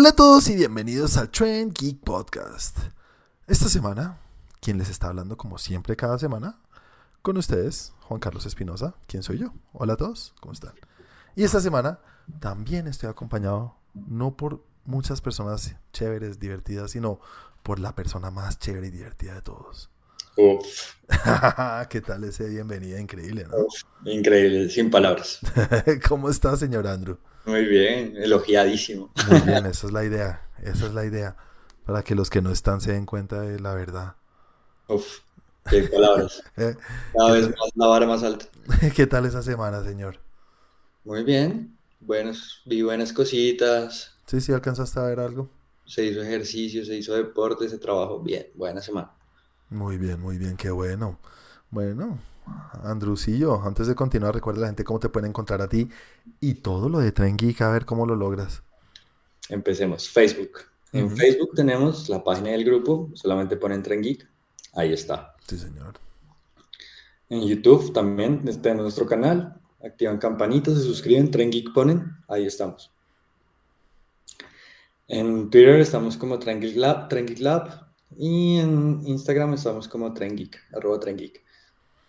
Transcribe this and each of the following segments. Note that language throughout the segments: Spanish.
Hola a todos y bienvenidos al Trend Geek Podcast. Esta semana, quien les está hablando como siempre cada semana, con ustedes, Juan Carlos Espinosa, ¿quién soy yo? Hola a todos, ¿cómo están? Y esta semana también estoy acompañado no por muchas personas chéveres, divertidas, sino por la persona más chévere y divertida de todos. Uf. ¿Qué tal ese bienvenida? Increíble, ¿no? Uf, increíble, sin palabras. ¿Cómo está, señor Andrew? Muy bien, elogiadísimo. Muy bien, esa es la idea. Esa es la idea. Para que los que no están se den cuenta de la verdad. Uf, qué palabras. Eh, Cada vez más la vara más alta. ¿Qué tal esa semana, señor? Muy bien, buenos, vi buenas cositas, Sí, sí, alcanzaste a ver algo. se hizo ejercicio, se hizo deporte, se trabajó bien, buena semana. Muy bien, muy bien, qué bueno. Bueno, Andrucillo, antes de continuar, recuerda a la gente cómo te pueden encontrar a ti y todo lo de Tren Geek, a ver cómo lo logras. Empecemos, Facebook. En. Facebook tenemos la página del grupo, solamente ponen Tren Geek, ahí está. Sí, señor. En YouTube también está en nuestro canal, activan campanitas, se suscriben, Tren Geek ponen, ahí estamos. En Twitter estamos como Tren Geek Lab, Tren Geek Lab, y en Instagram estamos como Tren Geek, arroba Tren Geek.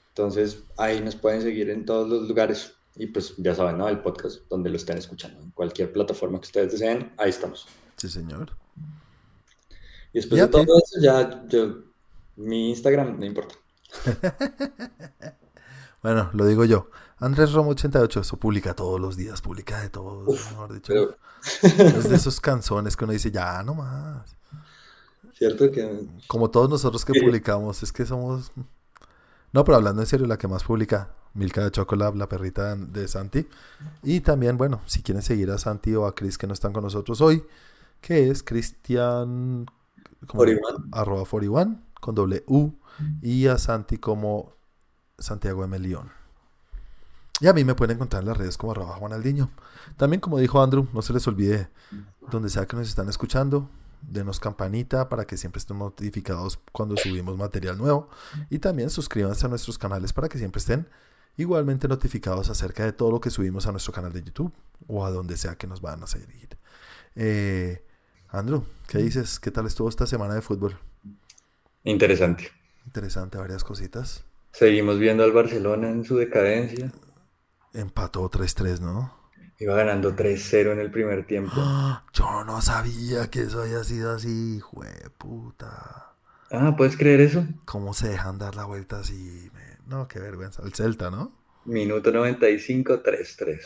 Entonces ahí nos pueden seguir en todos los lugares y pues ya saben, ¿no? El podcast donde lo estén escuchando, en cualquier plataforma que ustedes deseen, ahí estamos. Sí, señor. Y después ¿Y a de todo eso ya yo, mi Instagram no importa. Bueno, lo digo yo. Andrés Romo 88, eso publica todos los días, publica de todo, mejor dicho. Pero Es de esos canzones que uno dice, ya, no más. Cierto que Como todos nosotros que Sí. publicamos, es que somos... No, pero hablando en serio, la que más publica, Milka de Chocolate, la perrita de Santi. Y también, bueno, si quieren seguir a Santi o a Chris que no están con nosotros hoy, que es Cristian... como 41. Arroba 41, con doble U. Y a Santi como Santiago M. León. Y a mí me pueden encontrar en las redes como arroba Juan Aldiño. También, como dijo Andrew, no se les olvide, donde sea que nos están escuchando, denos campanita para que siempre estén notificados cuando subimos material nuevo. Y también suscríbanse a nuestros canales para que siempre estén igualmente notificados acerca de todo lo que subimos a nuestro canal de YouTube o a donde sea que nos van a seguir. Eh, Andrew, ¿qué dices? ¿Qué tal estuvo esta semana de fútbol? interesante. Interesante, varias cositas. Seguimos viendo al Barcelona en su decadencia. Empató 3-3, ¿no? Iba ganando 3-0 en el primer tiempo. ¡Ah! Yo no sabía que eso había sido así, hijo de puta. Ah, ¿puedes creer eso? ¿Cómo se dejan dar la vuelta así? No, qué vergüenza. El Celta, ¿no? Minuto 95, 3-3.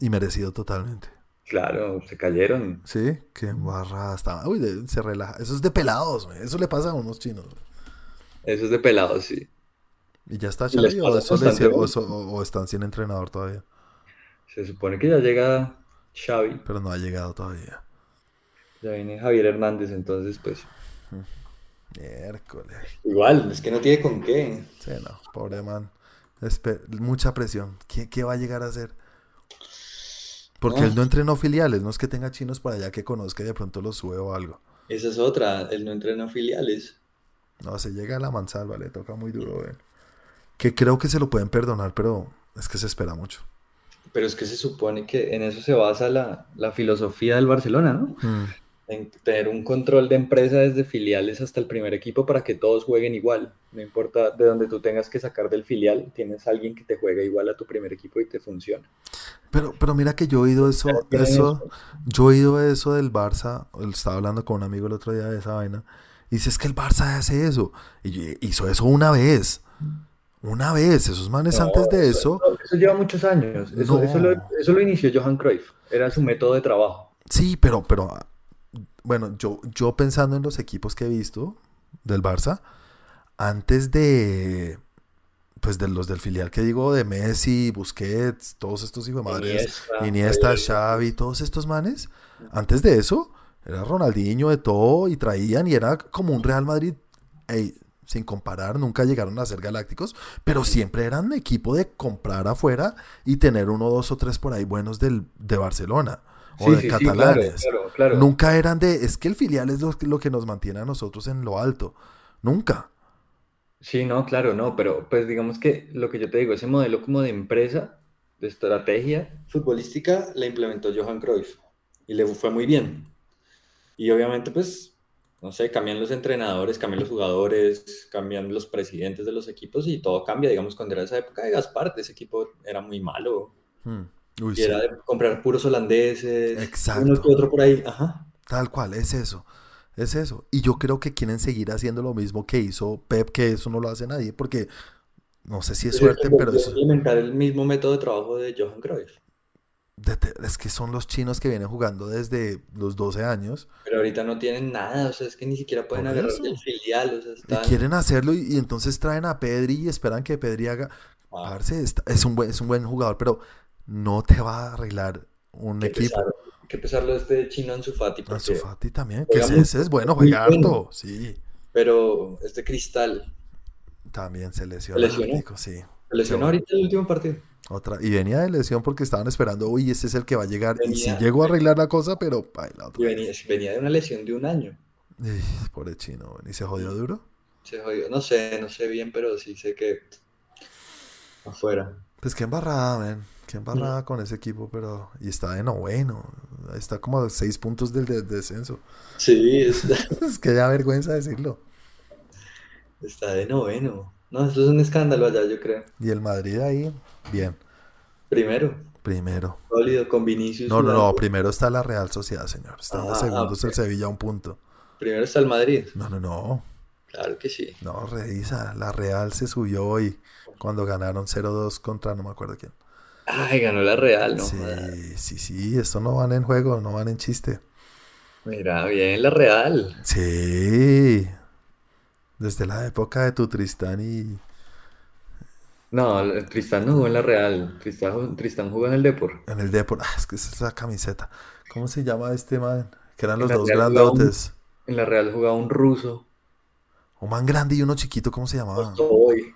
Y merecido totalmente. Claro, se cayeron. Sí, qué barra está. Uy, de- se relaja. Eso es de pelados, men. Eso le pasa a unos chinos. Eso es de pelados, sí. Y ya está o, eso le hicieron- o- o están sin entrenador todavía. Se supone que ya llega Xavi, Pero no ha llegado todavía. ya viene Javier Hernández, entonces pues... Miércoles. Igual, es que no tiene con qué. Sí, no, pobre man. Espe- mucha presión. ¿Qué, qué va a llegar a hacer? Porque No. él no entrenó filiales, no es que tenga chinos por allá que conozca y de pronto los sube o algo. Esa es otra, él no entrena filiales. No, se llega a la mansalva, le toca muy duro. eh. Que creo que se lo pueden perdonar, pero es que se espera mucho. Pero es que se supone que en eso se basa la, la filosofía del Barcelona, ¿no? Mm, en tener un control de empresa desde filiales hasta el primer equipo para que todos jueguen igual. No importa de donde tú tengas que sacar del filial, tienes alguien que te juegue igual a tu primer equipo y te funciona. Pero, pero mira que yo he oído eso, eso, yo he oído eso del Barça, estaba hablando con un amigo el otro día de esa vaina, y dice es que el Barça hace eso, y hizo eso una vez, una vez, esos manes No, antes de eso, eso, eso lleva muchos años. Eso, No. eso, lo, eso lo inició Johan Cruyff. Era su método de trabajo. Sí, pero, pero, bueno, yo, yo pensando en los equipos que he visto del Barça, antes de, pues de los del filial que digo, de Messi, Busquets, todos estos hijos de madres, Iniesta, Iniesta, Javier Xavi, todos estos manes, antes de eso, era Ronaldinho de todo y traían y era como un Real Madrid, ey, sin comparar, nunca llegaron a ser galácticos, pero siempre eran equipo de comprar afuera y tener uno, dos o tres por ahí buenos del, de Barcelona o Sí, de sí, sí, catalanes. claro, claro, claro. Nunca eran de, es que el filial es lo, lo que nos mantiene a nosotros en lo alto. Nunca. Sí, no, claro, no, pero pues digamos que lo que yo te digo, ese modelo como de empresa, de estrategia futbolística, la implementó Johan Cruyff y le fue muy bien. Y obviamente, pues, no sé, cambian los entrenadores, cambian los jugadores, cambian los presidentes de los equipos y todo cambia. Digamos, cuando era esa época de Gaspar, ese equipo era muy malo. Hmm. Uy, Y sí. era de comprar puros holandeses, Exacto. uno que otro por ahí. Ajá. Tal cual, es eso. Es eso. Y yo creo que quieren seguir haciendo lo mismo que hizo Pep, que eso no lo hace nadie, porque no sé si es Pero suerte, pero eso, a implementar el mismo método de trabajo de Johan Cruyff. Es que son los chinos que vienen jugando desde los 12 años Pero ahorita no tienen nada, o sea, es que ni siquiera pueden agarrar el filial, o sea, y están... quieren hacerlo y, y entonces traen a Pedri y esperan que Pedri haga. Ah, Parce, está- es un buen, es un buen jugador, pero no te va a arreglar un equipo. pesar, qué pesar lo de este chino Ansu Fati, porque... Ansu Fati también, que ese, ese es bueno, juega bueno. sí. Pero este Cristal También se lesionó. ¿Se lesionó? Sí. se lesionó ahorita el último partido. Otra. Y venía de lesión porque estaban esperando, uy, ese es el que va a llegar. Y sí Venía- llegó a arreglar la cosa, pero baila otra Y vez. venía, venía de una lesión de un año. Ey, pobre chino, ¿y se jodió duro? Se jodió, no sé, no sé bien, pero sí sé que afuera. Pues qué embarrada, man. Qué embarrada Mm. con ese equipo, pero. Y está de noveno. Está como a seis puntos del de- descenso. Sí, está, Es que da vergüenza decirlo. está de noveno. No, esto es un escándalo allá, yo creo. Y el Madrid ahí, bien. Primero, Primero. sólido, con Vinicius. No, no, no. Primero está la Real Sociedad, señor. Están los Ah, segundos el ok. Sevilla a un punto. Primero está el Madrid. No, no, no. Claro que sí. No, revisa. La Real se subió hoy cuando ganaron 0-2 contra no me acuerdo quién. Ay, ganó la Real, ¿no? Sí, sí, sí. Esto no van en juego, no van en chiste. Mira, bien, la Real. Sí. Desde la época de tu Tristán y. No, Tristán no jugó en la Real. Tristán, Tristán jugó en el Depor. En el Depor. Ah, es que esa es la camiseta. ¿Cómo se llama este man? Que eran En los dos Real jugaba un- grandotes. En la Real jugaba un ruso. Un man grande y uno chiquito, ¿cómo se llamaba? Mostovoy.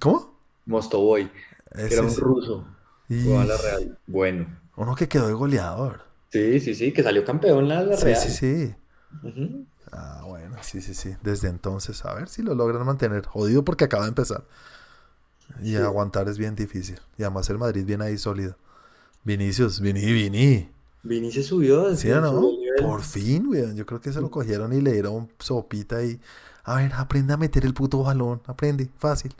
¿Cómo? Mostovoy. que Ese Era un ruso. y- Jugaba en la Real. Bueno. Uno que quedó de goleador. Sí, sí, sí, que salió campeón la, la Sí, Real. sí, sí. Ujú. Ah, bueno, sí, sí, sí. Desde entonces, a ver si lo logran mantener. Jodido porque acaba de empezar. Y Sí. aguantar es bien difícil. Y además el Madrid viene ahí sólido. Vinicius, Vini, Vini. Vini se subió. ¿Sí no? Por fin, weón. Yo creo que se lo cogieron y le dieron sopita y... A ver, aprende a meter el puto balón. Aprende, fácil.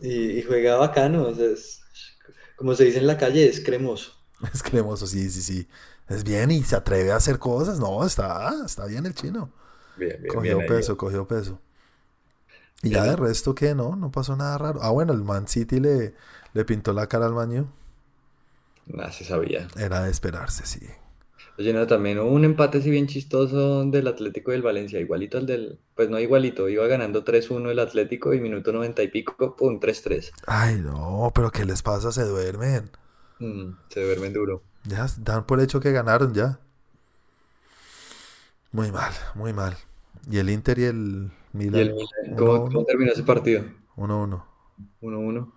Y, y juega bacano. o sea, es- como se dice en la calle, es cremoso. Es cremoso, sí, sí, sí. Es bien y se atreve a hacer cosas. No, está, está bien el chino. Bien, bien, Cogió bien peso, cogió peso. Y ya de resto que no, no pasó nada raro. Ah, bueno, el Man City le, le pintó la cara al Maño. Nada, se sabía. Era de esperarse, sí. Oye, no, también hubo un empate así bien chistoso del Atlético y del Valencia, igualito al del, pues no igualito, iba ganando 3-1 el Atlético y minuto 90 y pico, pum, 3-3. Ay, no, pero ¿qué les pasa? Se duermen. Mm, se duermen duro. Ya dan por hecho que ganaron ya. Muy mal, muy mal. Y el Inter y el ¿Y el Milan. Cómo, Uno, cómo uno, terminó ese partido? uno, uno. 1-1.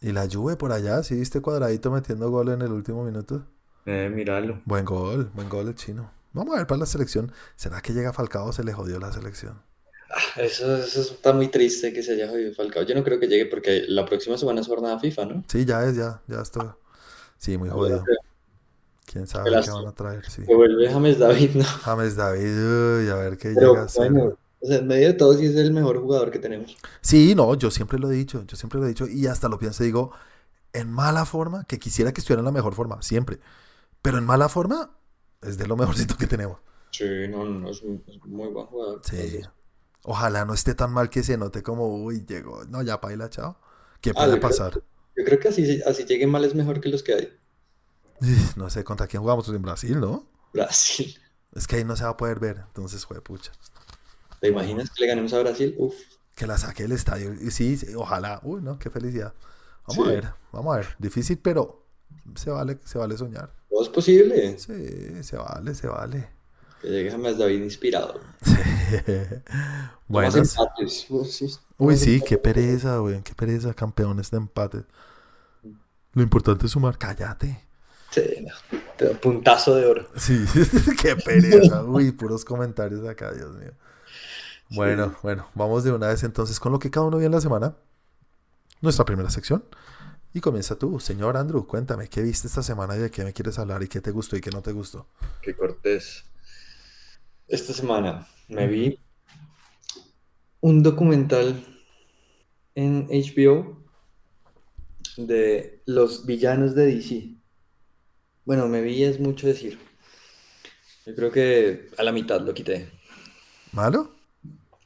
Y la Juve por allá, ¿sí viste cuadradito metiendo gol en el último minuto? Eh, míralo. Buen gol, buen gol el chino. Vamos a ver para la selección. ¿Será que llega Falcao o se le jodió la selección? Ah, Eso, eso está muy triste que se haya jodido Falcao. Yo no creo que llegue porque la próxima semana es jornada FIFA, ¿no? Sí, ya es, ya, ya está. Sí, muy jodido. ¿Quién sabe Qué van a traer? Sí. Que vuelve James David, ¿no? James David, uy, a ver qué Pero llega a ser. bueno, o sea, en medio de todo sí es el mejor jugador que tenemos. Sí, no, yo siempre lo he dicho, yo siempre lo he dicho y hasta lo pienso y digo, en mala forma, que quisiera que estuviera en la mejor forma, siempre. Pero en mala forma es de lo mejorcito que tenemos. Sí, no, no, es un, es muy buen jugador. Sí. Ojalá no esté tan mal que se note como, uy, llegó. No, ya paila, chao. ¿Qué Ah, puede creo- pasar? yo creo que así, así lleguen mal es mejor que los que hay. No sé contra quién jugamos en Brasil, ¿no? Brasil. Es que ahí no se va a poder ver, entonces fue pucha. ¿Te imaginas que le ganemos a Brasil? Uf, Que la saque el estadio. Y sí, sí, ojalá. Uy, no, qué felicidad. Vamos a ver, vamos a ver. Difícil, pero se vale, se vale soñar. todo es posible. Sí, se vale, se vale. Que llegue James David inspirado. Bueno. Empates. Uy, sí, qué pereza, güey. Qué pereza, campeones de empate. Lo importante es sumar. Cállate. Sí, no. Te da Puntazo de oro. Sí, qué pereza. Uy, puros comentarios acá, Dios mío. Bueno, bueno, vamos de una vez entonces con lo que cada uno vio en la semana. Nuestra primera sección. Y comienza tú, señor Andrew. Cuéntame, ¿qué viste esta semana y de qué me quieres hablar y qué te gustó y qué no te gustó? Qué cortés. esta semana me vi un documental en HBO de los villanos de DC. Bueno, me vi es mucho decir. Yo creo que a la mitad lo quité. ¿Malo?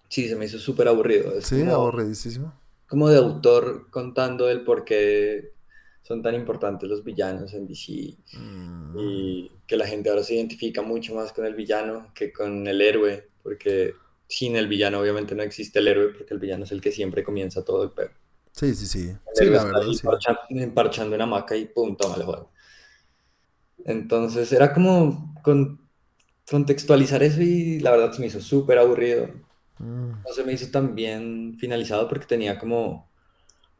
Sí, se me hizo súper aburrido. Es Sí, como, aburridísimo. como de autor contando el por qué son tan importantes los villanos en DC Mm, y que la gente ahora se identifica mucho más con el villano que con el héroe, porque sin el villano obviamente no existe el héroe, porque el villano es el que siempre comienza todo el pedo. Sí, sí, sí. El Sí, la verdad, sí. parcha- parchando una hamaca y pum, toma el juego. Entonces era como con- contextualizar eso y la verdad se me hizo súper aburrido. Mm, No se me hizo tan bien finalizado porque tenía como,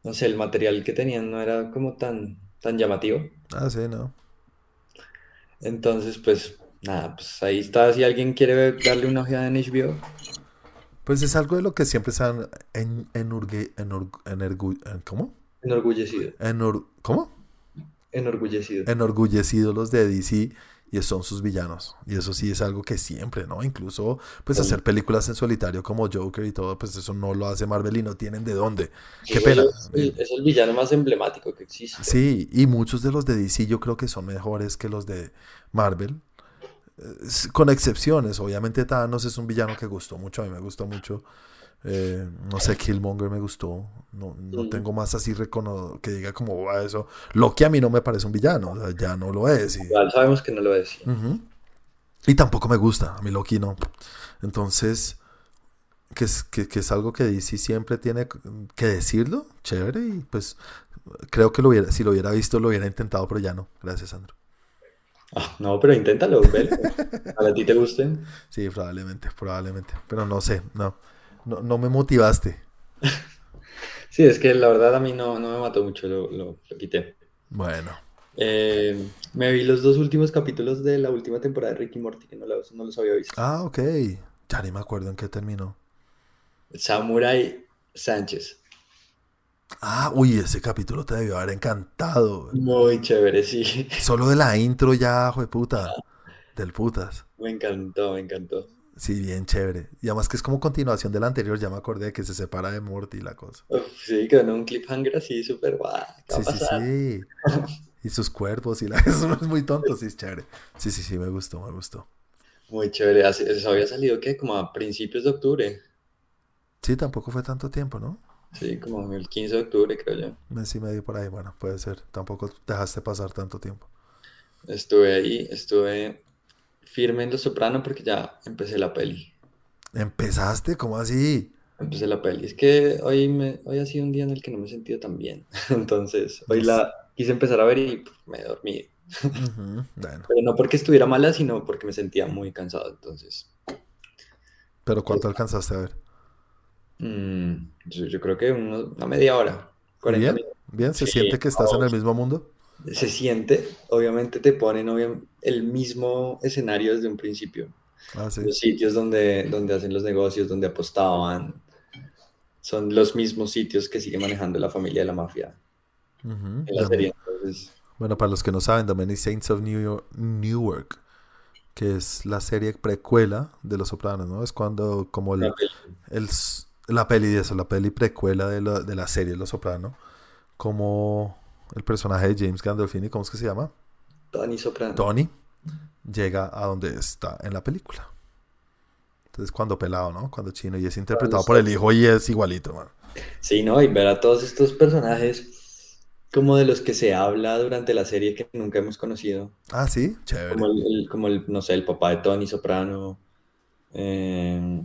no sé, el material que tenían no era como tan, tan llamativo. Ah, sí, no. Entonces, pues nada, pues ahí está. Si alguien quiere darle una ojeada en HBO, Pues es algo de lo que siempre se han en, enurgue, enur- energu- en- ¿cómo? enorgullecido, Enor- ¿cómo? Enorgullecido. Enorgullecidos los de DC y son sus villanos. Y eso sí es algo que siempre, ¿no? Incluso, pues Sí. hacer películas en solitario como Joker y todo, pues eso no lo hace Marvel y no tienen de dónde. Qué pena. Es el, es el villano más emblemático que existe. Sí, y muchos de los de DC yo creo que son mejores que los de Marvel. Eh, Con excepciones, obviamente Thanos es un villano que gustó mucho, a mí me gustó mucho. Eh, no sé, Killmonger me gustó. No, no Mm. tengo más así que diga como "Ah, eso. Loki a mí no me parece un villano, o sea, ya no lo es. Y, Igual sabemos que no lo es. Y tampoco me gusta, a mí Loki no. Entonces, que es, que, que es algo que DC siempre tiene que decirlo, chévere, y pues creo que lo hubiera, si lo hubiera visto, lo hubiera intentado, pero ya no. Gracias, Sandro. Ah, no, pero inténtalo, velo. A ti te gusten. Sí, probablemente, probablemente. Pero no sé, no. No, no me motivaste. Sí, es que la verdad a mí no, no me mató mucho, lo, lo, lo quité. Bueno, Eh, me vi los dos últimos capítulos de la última temporada de Ricky Morty, que no los, no los había visto. ah, ok. Ya ni me acuerdo en qué terminó. Samurai Sánchez. Ah, uy, ese capítulo te debió haber encantado. Muy chévere, sí. Solo de la intro ya, de puta. Del putas. Me encantó, me encantó. Sí, bien chévere. Y además que es como continuación del anterior, ya me acordé de que se separa de Morty y la cosa. Uf, sí, quedó en un cliffhanger así súper guau. ¿Qué va Sí, sí, sí. Y sus cuerpos y la... Eso no es muy tonto, sí, es chévere. Sí, sí, sí, me gustó, me gustó. Muy chévere. Eso había salido, ¿qué? Como a principios de octubre. Sí, tampoco fue tanto tiempo, ¿no? Sí, como el 15 de octubre, creo yo. Mes y medio por ahí, bueno, puede ser. Tampoco dejaste pasar tanto tiempo. Estuve ahí, estuve firme en Los Soprano porque ya empecé la peli. ¿Empezaste? ¿Cómo así? Empecé la peli. Es que hoy, me, hoy ha sido un día en el que no me he sentido tan bien. Entonces, hoy la quise empezar a ver y puf, me dormí. Bueno, Pero no porque estuviera mala, sino porque me sentía muy cansado. Entonces, pero ¿cuánto alcanzaste a ver? mm, yo, yo creo que una media hora, 40 ¿Bien? ¿Bien? ¿Se Sí, siente que estás en el mismo mundo? Se siente, obviamente te ponen obvia- el mismo escenario desde un principio. Ah, sí. Los sitios donde, donde hacen los negocios, donde apostaban, son los mismos sitios que sigue manejando la familia de la mafia Ujú, en la serie. Entonces, Bueno, para los que no saben, The Many Saints of New York, Newark, que es la serie precuela de Los Sopranos, ¿no? Es cuando, como el, la peli- el la peli de eso, la peli precuela de la, de la serie Los Sopranos, como el personaje de James Gandolfini, ¿cómo es que se llama? Tony Soprano. Tony, llega a donde está en la película. Entonces, cuando pelado, ¿no? Cuando chino, y es interpretado por el hijo y es igualito, man. Sí, ¿no? Y ver a todos estos personajes como de los que se habla durante la serie que nunca hemos conocido. Ah, sí, chévere. Como el, el- como el, no sé, el papá de Tony Soprano. eh,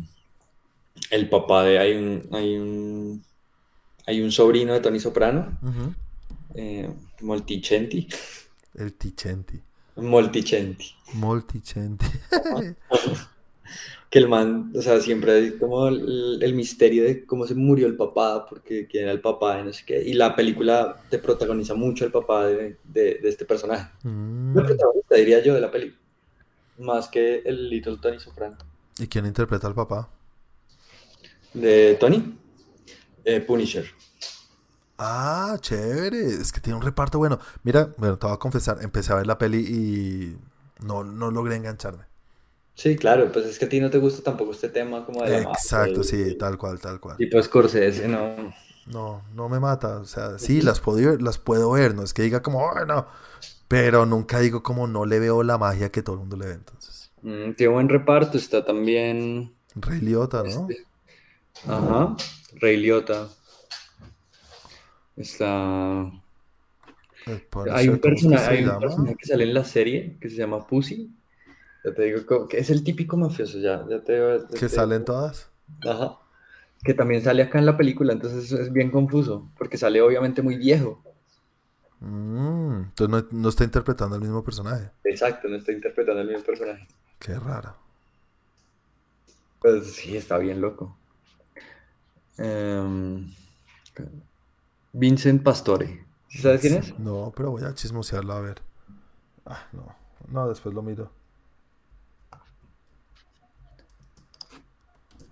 el papá de, hay un, hay un, hay un sobrino de Tony Soprano, Ujú. Eh, Molticenti. El Tichenti. Molticenti. Moltichenti. Que el man, o sea, siempre hay como el, el misterio de cómo se murió el papá, porque quién era el papá y no sé qué. Y la película te protagoniza mucho el papá de, de- de este personaje. Mm. El protagonista, diría yo, de la película. Más que el Little Tony Soprano. ¿Y quién interpreta al papá? De Tony, eh, Punisher. Ah, chévere. Es que tiene un reparto bueno. Mira, bueno, te voy a confesar, empecé a ver la peli y no, no logré engancharme. Sí, claro, pues es que a ti no te gusta tampoco este tema como de la Exacto, mafia sí, y- tal cual, tal cual. Tipo Scorsese, no. No, no me mata. O sea, sí, las puedo ver, las puedo ver. No es que diga como, bueno, pero nunca digo como no le veo la magia que todo el mundo le ve. Entonces, Mm, tiene buen reparto, está también. Rey Liotta, ¿no? este, Ajá, Ray Liotta. Está. El Hay Punisher, ¿cómo es un se hay un personaje que sale en la serie que se llama Pussy. Ya te digo que es el típico mafioso, ya, ya te ya Que te- salen todas. Ajá. Que también sale acá en la película, entonces es bien confuso, porque sale obviamente muy viejo. Mm, entonces no, no está interpretando el mismo personaje. Exacto, no está interpretando el mismo personaje. Qué raro. Pues sí, está bien loco. Em, Vincent Pastore. ¿Sí ¿Sabes quién es? No, pero voy a chismosearlo a ver. Ah, no. No, después lo miro.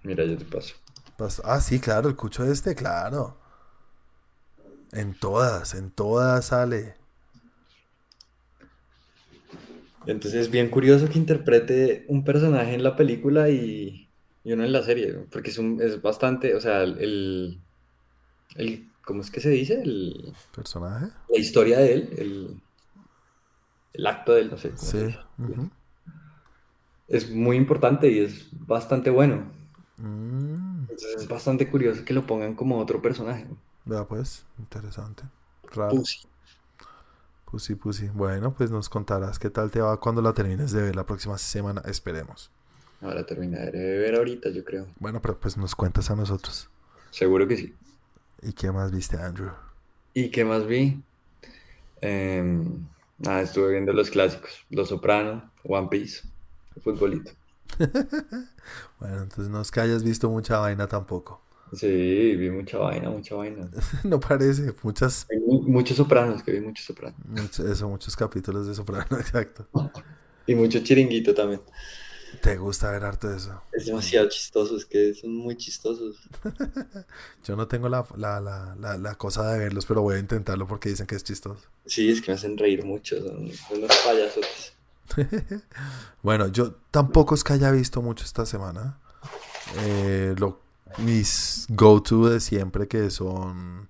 Mira, yo te paso. Pas- Ah, sí, claro, el cucho este, claro. En todas, en todas sale. Entonces es bien curioso que interprete un personaje en la película y, y uno en la serie, porque es, un, es bastante, o sea, el, el, ¿cómo es que se dice? El, ¿Personaje? la historia de él, el, el acto de él, no sé Sí. Es muy importante y es bastante bueno. Mm, Entonces es bastante curioso que lo pongan como otro personaje. vea pues, interesante. Raro. Pussy. Pussy, pussy. Bueno, pues nos contarás qué tal te va cuando la termines de ver la próxima semana, esperemos. Ahora terminaré de ver ahorita, yo creo. Bueno, pero pues nos cuentas a nosotros. Seguro que sí. ¿Y qué más viste, Andrew? ¿Y qué más vi? Em, nada, estuve viendo los clásicos. Los Soprano, One Piece, futbolito. Bueno, entonces no es que hayas visto mucha vaina tampoco. Sí, vi mucha vaina, mucha vaina. No parece, muchas, muchos sopranos, que vi muchos sopranos. eso, muchos capítulos de Soprano, exacto. Y mucho chiringuito también. ¿Te gusta ver harto de eso? Es demasiado chistoso, es que son muy chistosos. Yo no tengo la, la, la, la, la cosa de verlos, pero voy a intentarlo porque dicen que es chistoso. Sí, es que me hacen reír mucho, son unos payasotes. Bueno, yo tampoco es que haya visto mucho esta semana. Eh, lo, mis go-to de siempre que son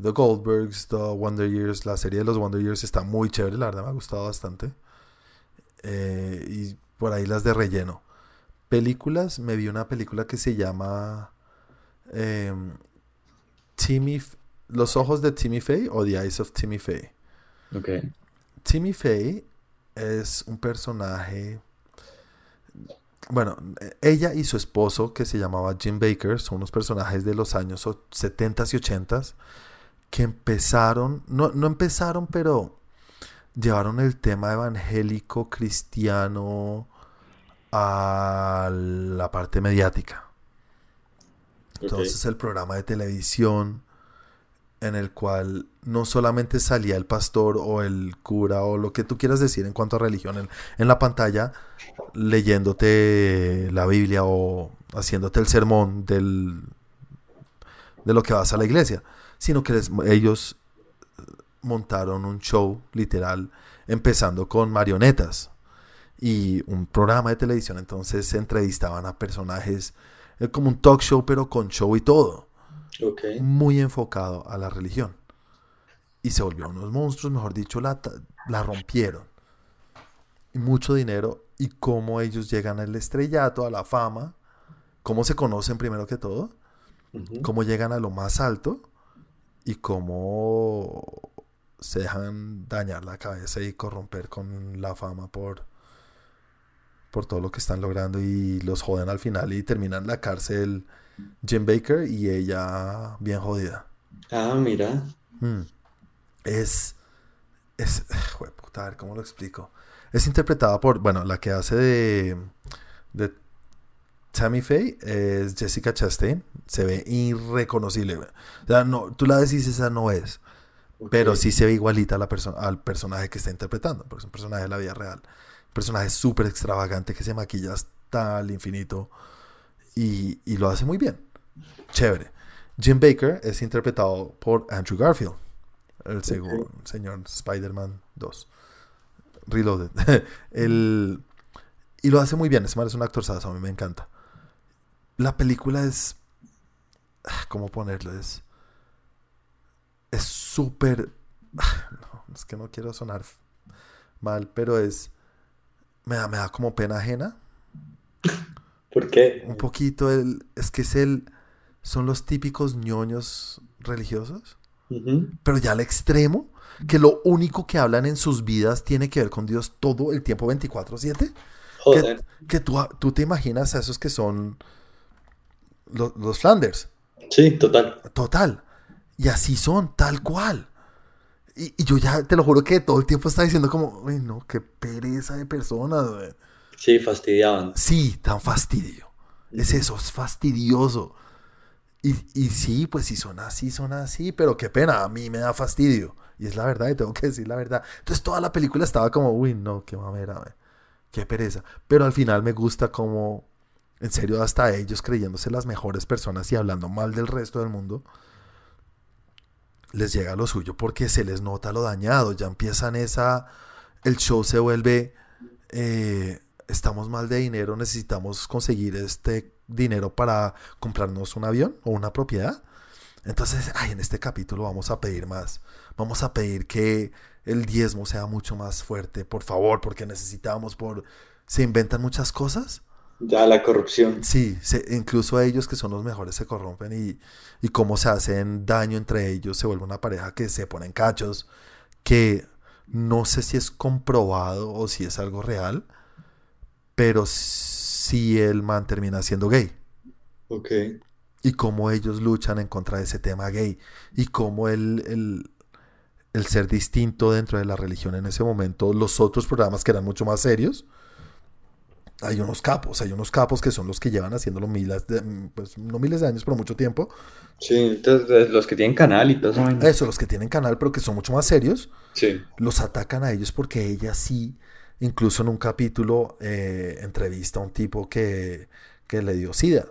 The Goldbergs, The Wonder Years. La serie de los Wonder Years está muy chévere, la verdad me ha gustado bastante. Eh, y por ahí las de relleno. Películas, me vi una película que se llama em, Timmy, Los ojos de Timmy Faye o The Eyes of Timmy Faye. Ok. Timmy Faye es un personaje. Bueno, ella y su esposo, que se llamaba Jim Baker, son unos personajes de los años 70s y 80s que empezaron, no, no empezaron, pero llevaron el tema evangélico cristiano a la parte mediática. Entonces el programa de televisión en el cual no solamente salía el pastor o el cura o lo que tú quieras decir en cuanto a religión en, en la pantalla leyéndote la Biblia o haciéndote el sermón del, de lo que vas a la iglesia, sino que les- ellos montaron un show literal empezando con marionetas y un programa de televisión, entonces se entrevistaban a personajes eh, como un talk show pero con show y todo Ok. muy enfocado a la religión. Y se volvieron unos monstruos, mejor dicho, la, la rompieron. Y mucho dinero. Y cómo ellos llegan al estrellato, a la fama. Cómo se conocen primero que todo. Cómo llegan a lo más alto. Y cómo se dejan dañar la cabeza y corromper con la fama por, por todo lo que están logrando. Y los joden al final y terminan en la cárcel Jim Baker y ella bien jodida. Ah, mira. Mm. Es. Es. A ver cómo lo explico. Es interpretada por. Bueno, la que hace de. De Tammy Faye es Jessica Chastain. Se ve irreconocible. güey. O sea, no, tú la decís, esa no es. Pero sí se ve igualita a la perso- al personaje que está interpretando. Porque es un personaje de la vida real. Un personaje súper extravagante que se maquilla hasta el infinito. Y, y lo hace muy bien. Chévere. Jim Baker es interpretado por Andrew Garfield. El segundo señor Spider-Man 2. Reloaded. el, Y lo hace muy bien. Ese man es un actor a mí me encanta. La película es. Ah, ¿Cómo ponerlo? Es. Es súper. No, es que no quiero sonar mal, pero es. Me da, me da como pena ajena. ¿Por qué? Un poquito el. Es que es el. Son los típicos ñoños religiosos. Pero ya al extremo, que lo único que hablan en sus vidas tiene que ver con Dios todo el tiempo 24-7. Que, que tú, tú, te imaginas a esos que son los, los Flanders. Sí, total. Total. Y así son, tal cual. Y, yo ya te lo juro que todo el tiempo está diciendo como, uy, no, qué pereza de personas. Sí, fastidiaban. Sí, tan fastidio. Es eso, es fastidioso. Y, y, sí, pues si son así, son así, pero qué pena, a mí me da fastidio. Y es la verdad, y tengo que decir la verdad. Entonces toda la película estaba como, uy, no, qué mamera, qué pereza. Pero al final me gusta como, en serio, hasta ellos creyéndose las mejores personas y hablando mal del resto del mundo, les llega lo suyo porque se les nota lo dañado. Ya empiezan esa, el show se vuelve, eh, estamos mal de dinero, necesitamos conseguir este dinero para comprarnos un avión o una propiedad. Entonces, ay, en este capítulo vamos a pedir más. Vamos a pedir que el diezmo sea mucho más fuerte, por favor, porque necesitamos por... Se inventan muchas cosas. Ya la corrupción. Sí, incluso ellos que son los mejores se corrompen y, y cómo se hacen daño entre ellos, se vuelve una pareja que se ponen cachos, que no sé si es comprobado o si es algo real, pero si el man termina siendo gay. Ok. Y cómo ellos luchan en contra de ese tema gay. Y cómo el, el, el ser distinto dentro de la religión en ese momento, los otros programas que eran mucho más serios, hay unos capos, hay unos capos que son los que llevan haciéndolo miles de, pues no miles de años, pero mucho tiempo. Sí, entonces los que tienen canal y todo eso. Eso, los que tienen canal, pero que son mucho más serios. Sí. Los atacan a ellos porque ella sí, incluso en un capítulo, eh, entrevista a un tipo que, que le dio sida.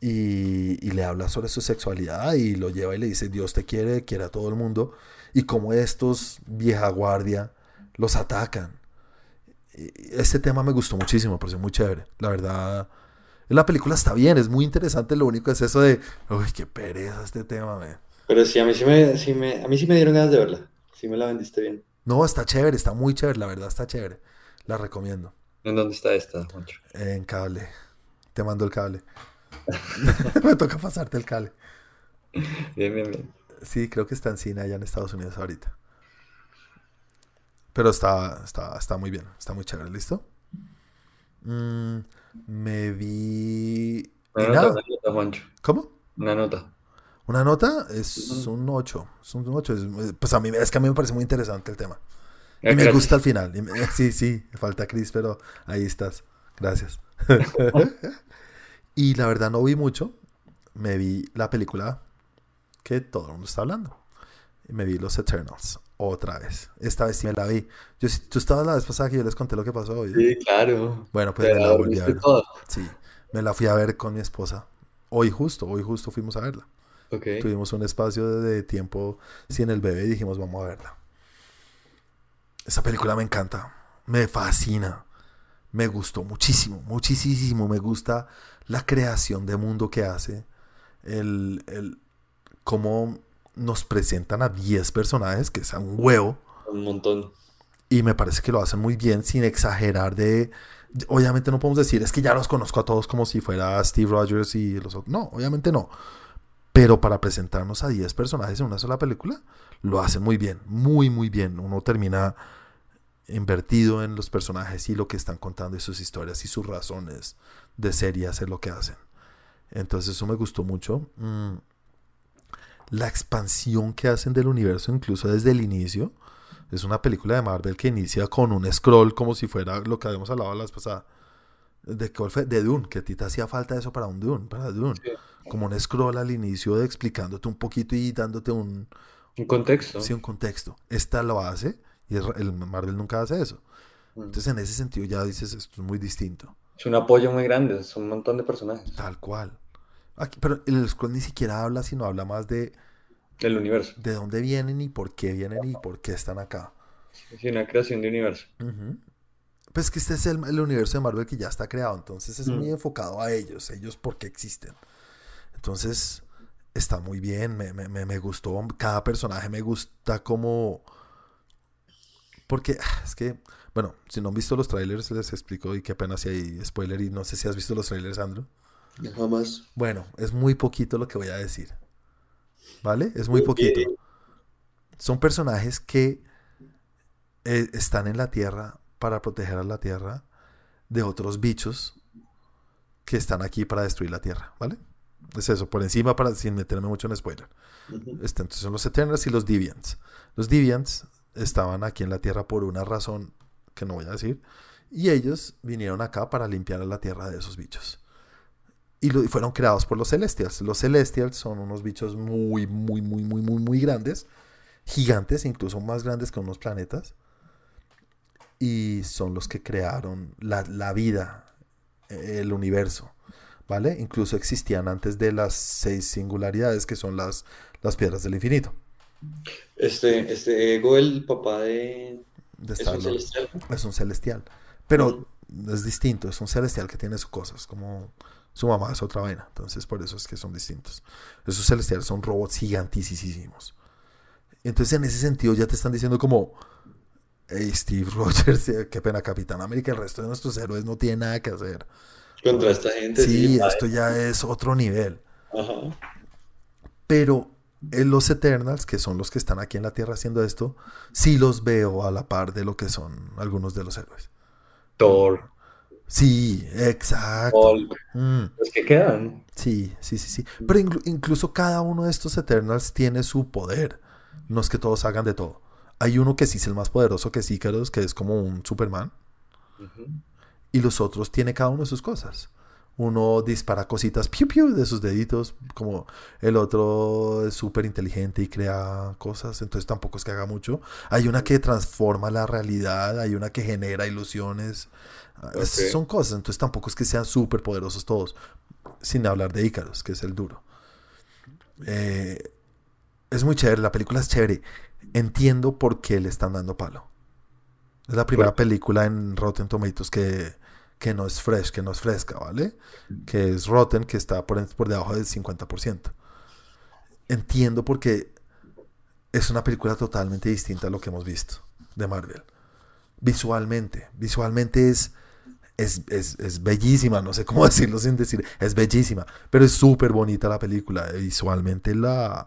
Y, y, le habla sobre su sexualidad y lo lleva y le dice, Dios te quiere, quiere a todo el mundo. Y como estos, vieja guardia, los atacan este tema me gustó muchísimo, me pareció muy chévere. La verdad, la película está bien, es muy interesante. Lo único es eso de, uy, qué pereza este tema, Pero sí, a mí sí me, sí me, a mí sí me dieron ganas de verla. Sí me la vendiste bien. No, está chévere, está muy chévere, la verdad está chévere. La recomiendo. ¿En dónde está esta, Juancho? En cable. Te mando el cable. me toca pasarte el cable. Bien, bien, bien. Sí, creo que está en cine allá en Estados Unidos ahorita. Pero está, está, está muy bien, está muy chévere, ¿listo? Mm, me vi... Una nota, una nota, ¿Cómo? Una nota. ¿Una nota? Es un 8. Es un 8. pues a mí, es que a mí me parece muy interesante el tema. Y me gusta al final. sí, sí, falta Chris, pero ahí estás. Gracias. y la verdad no vi mucho. Me vi la película que todo el mundo está hablando. Me vi Los Eternals otra vez. Esta vez sí me la vi. Yo, tú estabas la vez pasada que yo les conté lo que pasó hoy. Sí, claro. Bueno, pues me la volví a ver. Sí, me la fui a ver con mi esposa. Hoy justo, hoy justo fuimos a verla. Okay. Tuvimos un espacio de tiempo sin el bebé y dijimos, vamos a verla. Esa película me encanta, me fascina, me gustó muchísimo, muchísimo. Me gusta la creación de mundo que hace, el, el cómo nos presentan a 10 personajes, que es un huevo. Un montón. Y me parece que lo hacen muy bien, sin exagerar de... Obviamente no podemos decir, es que ya los conozco a todos como si fuera Steve Rogers y los otros. No, obviamente no. Pero para presentarnos a 10 personajes en una sola película, lo hacen muy bien, muy, muy bien. Uno termina invertido en los personajes y lo que están contando y sus historias y sus razones de ser y hacer lo que hacen. Entonces eso me gustó mucho. Mm, la expansión que hacen del universo, incluso desde el inicio. Es una película de Marvel que inicia con un scroll como si fuera lo que habíamos hablado la vez pasada. De, de Dune, que a ti te hacía falta eso para un Dune, para Dune. Como un scroll al inicio de explicándote un poquito y dándote un... Un contexto. Sí, un contexto. Esta lo hace y el Marvel nunca hace eso. Mm. Entonces en ese sentido ya dices, esto es muy distinto. Es un apoyo muy grande, es un montón de personajes. Tal cual pero el scroll ni siquiera habla, sino habla más de... Del universo. De dónde vienen y por qué vienen y por qué están acá. Sí, una creación de universo. Pues que este es el, el universo de Marvel que ya está creado, entonces es Mm. muy enfocado a ellos, ellos porque existen. Entonces, está muy bien, me, me- me- me gustó, cada personaje me gusta como... Porque ah, es que, bueno, si no han visto los trailers, les explico y qué pena si hay spoiler y no sé si has visto los trailers, Andrew. Jamás. Bueno, es muy poquito lo que voy a decir. ¿Vale? Es muy poquito. Son personajes que eh, están en la Tierra para proteger a la Tierra de otros bichos que están aquí para destruir la Tierra, ¿vale? Es eso, por encima, para, sin meterme mucho en spoiler. Ujú. Este, entonces son los Eternals y los Deviants. Los Deviants estaban aquí en la Tierra por una razón que no voy a decir. Y ellos vinieron acá para limpiar a la Tierra de esos bichos. Y, lo- y fueron creados por los Celestials. Los Celestials son unos bichos muy, muy, muy, muy, muy, muy grandes. Gigantes, incluso más grandes que unos planetas. Y son los que crearon la, la vida, el universo. ¿Vale? Incluso existían antes de las seis singularidades que son las, las piedras del infinito. Este, este Ego, el papá de... De ¿Es un celestial? Es un celestial. Pero es distinto, es un celestial que tiene sus cosas, como su mamá es otra vaina. Entonces, por eso es que son distintos. Esos celestiales son robots gigantísimos. Entonces, en ese sentido, ya te están diciendo como. Hey, Steve Rogers, eh, qué pena, Capitán América, el resto de nuestros héroes no tiene nada que hacer. Contra esta gente, Sí, sí. esto ya es otro nivel. Ajá. Pero en los Eternals, que son los que están aquí en la Tierra haciendo esto, sí los veo a la par de lo que son algunos de los héroes. Thor, Sí, exacto. Mm, los que quedan. sí, sí, sí, sí. Pero inclu- incluso cada uno de estos Eternals tiene su poder. No es que todos hagan de todo. Hay uno que sí es el más poderoso, que es Icarus, que es como un Superman. Y los otros tiene cada uno de sus cosas. Uno dispara cositas piu piu de sus deditos, como el otro es súper inteligente y crea cosas, entonces tampoco es que haga mucho. Hay una que transforma la realidad, hay una que genera ilusiones. Ah. Son cosas, entonces tampoco es que sean súper poderosos todos, sin hablar de Icarus, que es el duro. Eh, es muy chévere, la película es chévere. Entiendo por qué le están dando palo. Es la primera película en Rotten Tomatoes que, que no es fresh, que no es fresca, ¿vale? Que es Rotten, que está por, por debajo del 50%. Entiendo porque es una película totalmente distinta a lo que hemos visto de Marvel. Visualmente, visualmente es, es, es, es bellísima, no sé cómo decirlo sin decir, es bellísima, pero es súper bonita la película. Visualmente la,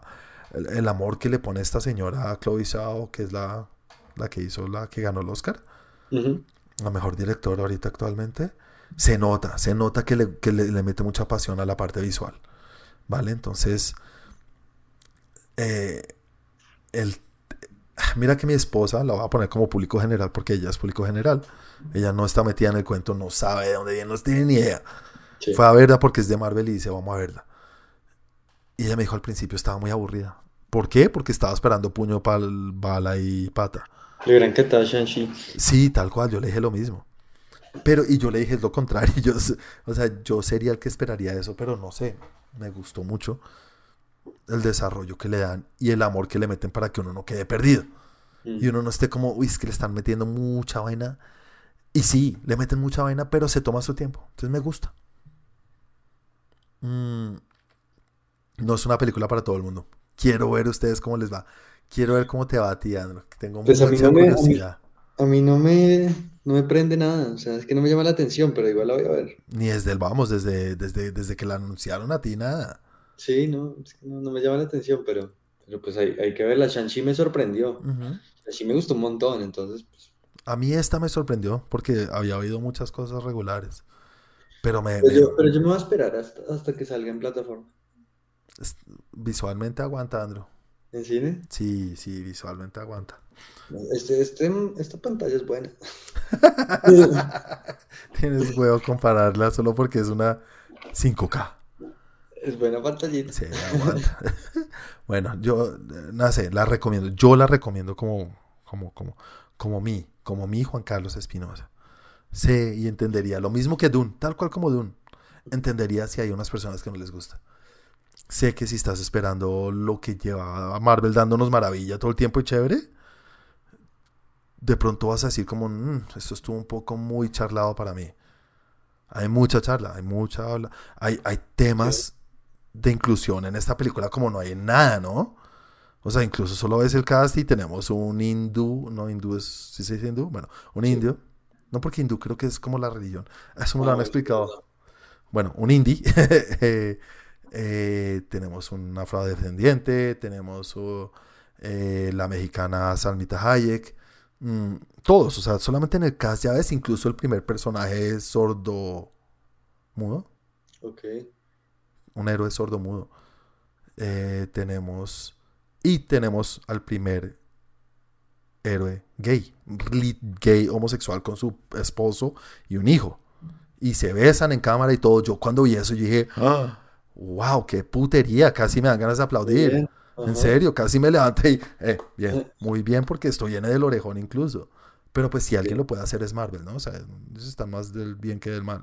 el, el amor que le pone esta señora a Chloe Zhao, que es la, la que hizo, la que ganó el Oscar la mejor directora ahorita actualmente, se nota, se nota que, le, que le- le mete mucha pasión a la parte visual. ¿Vale? Entonces, eh, el, mira que mi esposa, la voy a poner como público general porque ella es público general. Ella no está metida en el cuento, no sabe de dónde viene, no tiene ni idea. Sí. Fue a verla porque es de Marvel y dice, vamos a verla. Y ella me dijo al principio, estaba muy aburrida. ¿Por qué? Porque estaba esperando puño, pal, bala y pata. Le hubieran encantado Shang-Chi. Sí, tal cual, yo le dije lo mismo. Pero, y yo le dije lo contrario, yo, o sea, yo sería el que esperaría eso, pero no sé, me gustó mucho el desarrollo que le dan y el amor que le meten para que uno no quede perdido. Mm. Y uno no esté como, uy, es que le están metiendo mucha vaina. Y sí, le meten mucha vaina, pero se toma su tiempo. Entonces me gusta. Mm, no es una película para todo el mundo. Quiero ver ustedes cómo les va. Quiero ver cómo te va a ti, Andro. Tengo Pues a mí mucha no me- a mí- curiosidad. A mí no me, no me prende nada, o sea, es que no me llama la atención, pero igual la voy a ver. Ni desde el vamos, desde, desde, desde que la anunciaron a ti, nada. Sí, no, es que no, no me llama la atención, pero, pero pues hay, hay que verla. Shang-Chi me sorprendió. Shang-Chi me gustó un montón, entonces, A mí esta me sorprendió porque había oído muchas cosas regulares. Pero me, pero me- yo, pero yo me voy a esperar hasta, hasta que salga en plataforma. visualmente aguanta, Andro. ¿En cine? Sí, sí, visualmente aguanta. Este, este, esta pantalla es buena. Tienes huevo compararla solo porque es una 5K. Es buena pantallita. Sí, aguanta. bueno, yo, eh, no sé, la recomiendo. Yo la recomiendo como, como, como, como mí, como mi Juan Carlos Espinosa. Sé y entendería lo mismo que Dune, tal cual como Dune. Entendería si hay unas personas que no les gusta. Sé que si estás esperando lo que lleva a Marvel dándonos maravilla todo el tiempo y chévere, de pronto vas a decir como, "Mm, esto estuvo un poco muy charlado para mí. Hay mucha charla, hay mucha habla, hay, hay temas de inclusión en esta película como no hay en nada, ¿no? O sea, incluso solo ves el cast y tenemos un hindú, no hindú es, ¿sí se dice hindú? Bueno, un indio. No porque hindú creo que es como la religión. Eso me lo Ah, han bueno, explicado. Bueno, un indie. Eh, eh, tenemos un afrodescendiente, tenemos uh, eh, la mexicana Salmita Hayek. Mm, todos, o sea, solamente en el cast ya ves, incluso el primer personaje es sordo mudo, Ok. un héroe sordo mudo. Eh, tenemos y tenemos al primer héroe gay, gay homosexual con su esposo y un hijo. Y se besan en cámara y todo. Yo cuando vi eso yo dije, "Ah, wow, qué putería, casi me dan ganas de aplaudir. En serio, casi me levanté y, eh, bien, muy bien porque estoy lleno del orejón incluso. Pero pues si alguien lo puede hacer es Marvel, ¿no? O sea, ellos están más del bien que del mal.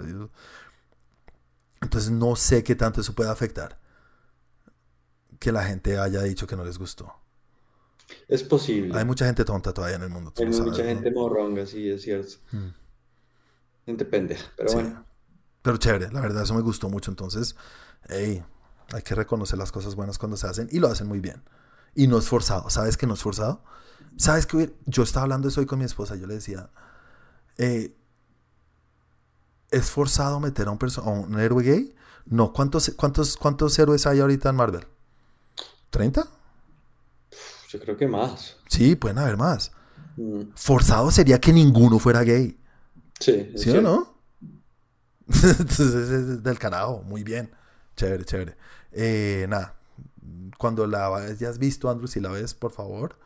Entonces no sé qué tanto eso puede afectar. Que la gente haya dicho que no les gustó. Es posible. Hay mucha gente tonta todavía en el mundo. Hay mucha sabes, ¿no? gente morronga, sí, es cierto. Mm. Gente pendeja, pero Sí. bueno. Pero chévere, la verdad, eso me gustó mucho. Entonces, hey, hay que reconocer las cosas buenas cuando se hacen y lo hacen muy bien. Y no es forzado. ¿Sabes que no es forzado? ¿Sabes que yo estaba hablando eso hoy con mi esposa? Yo le decía, eh, ¿es forzado meter a un, a un héroe gay? No. ¿Cuántos, cuántos, ¿Cuántos héroes hay ahorita en Marvel? ¿30? Yo creo que más. Sí, pueden haber más. Mm, Forzado sería que ninguno fuera gay. Sí, ¿Sí o no? Entonces es del carajo, muy bien. Chévere, chévere. Eh, nada, cuando la hayas visto, Andrew, si la ves, por favor,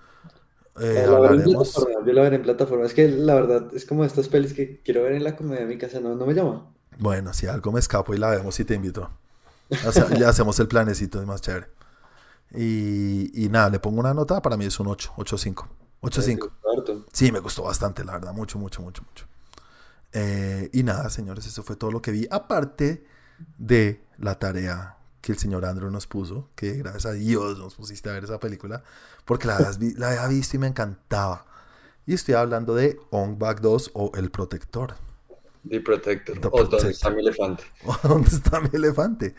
eh, La veré en hablaremos. yo la veré en plataforma. Es que la verdad es como estas pelis que quiero ver en la comedia de mi casa, no, no me llama. Bueno, si algo me escapo y la vemos y te invito. O sea, ya hacemos el planecito, es más chévere. Y, y nada, le pongo una nota, para mí es un 8, 8.5. 8.5. Harto. Sí, me gustó bastante, la verdad, mucho, mucho, mucho, mucho. Eh, y nada, señores, eso fue todo lo que vi, aparte de la tarea que el señor Andrew nos puso, que gracias a Dios nos pusiste a ver esa película, porque la, la había visto y me encantaba. Y estoy hablando de On Back 2 o El Protector. The Protector. The o ¿Dónde Protector. está mi elefante? ¿Dónde está mi elefante?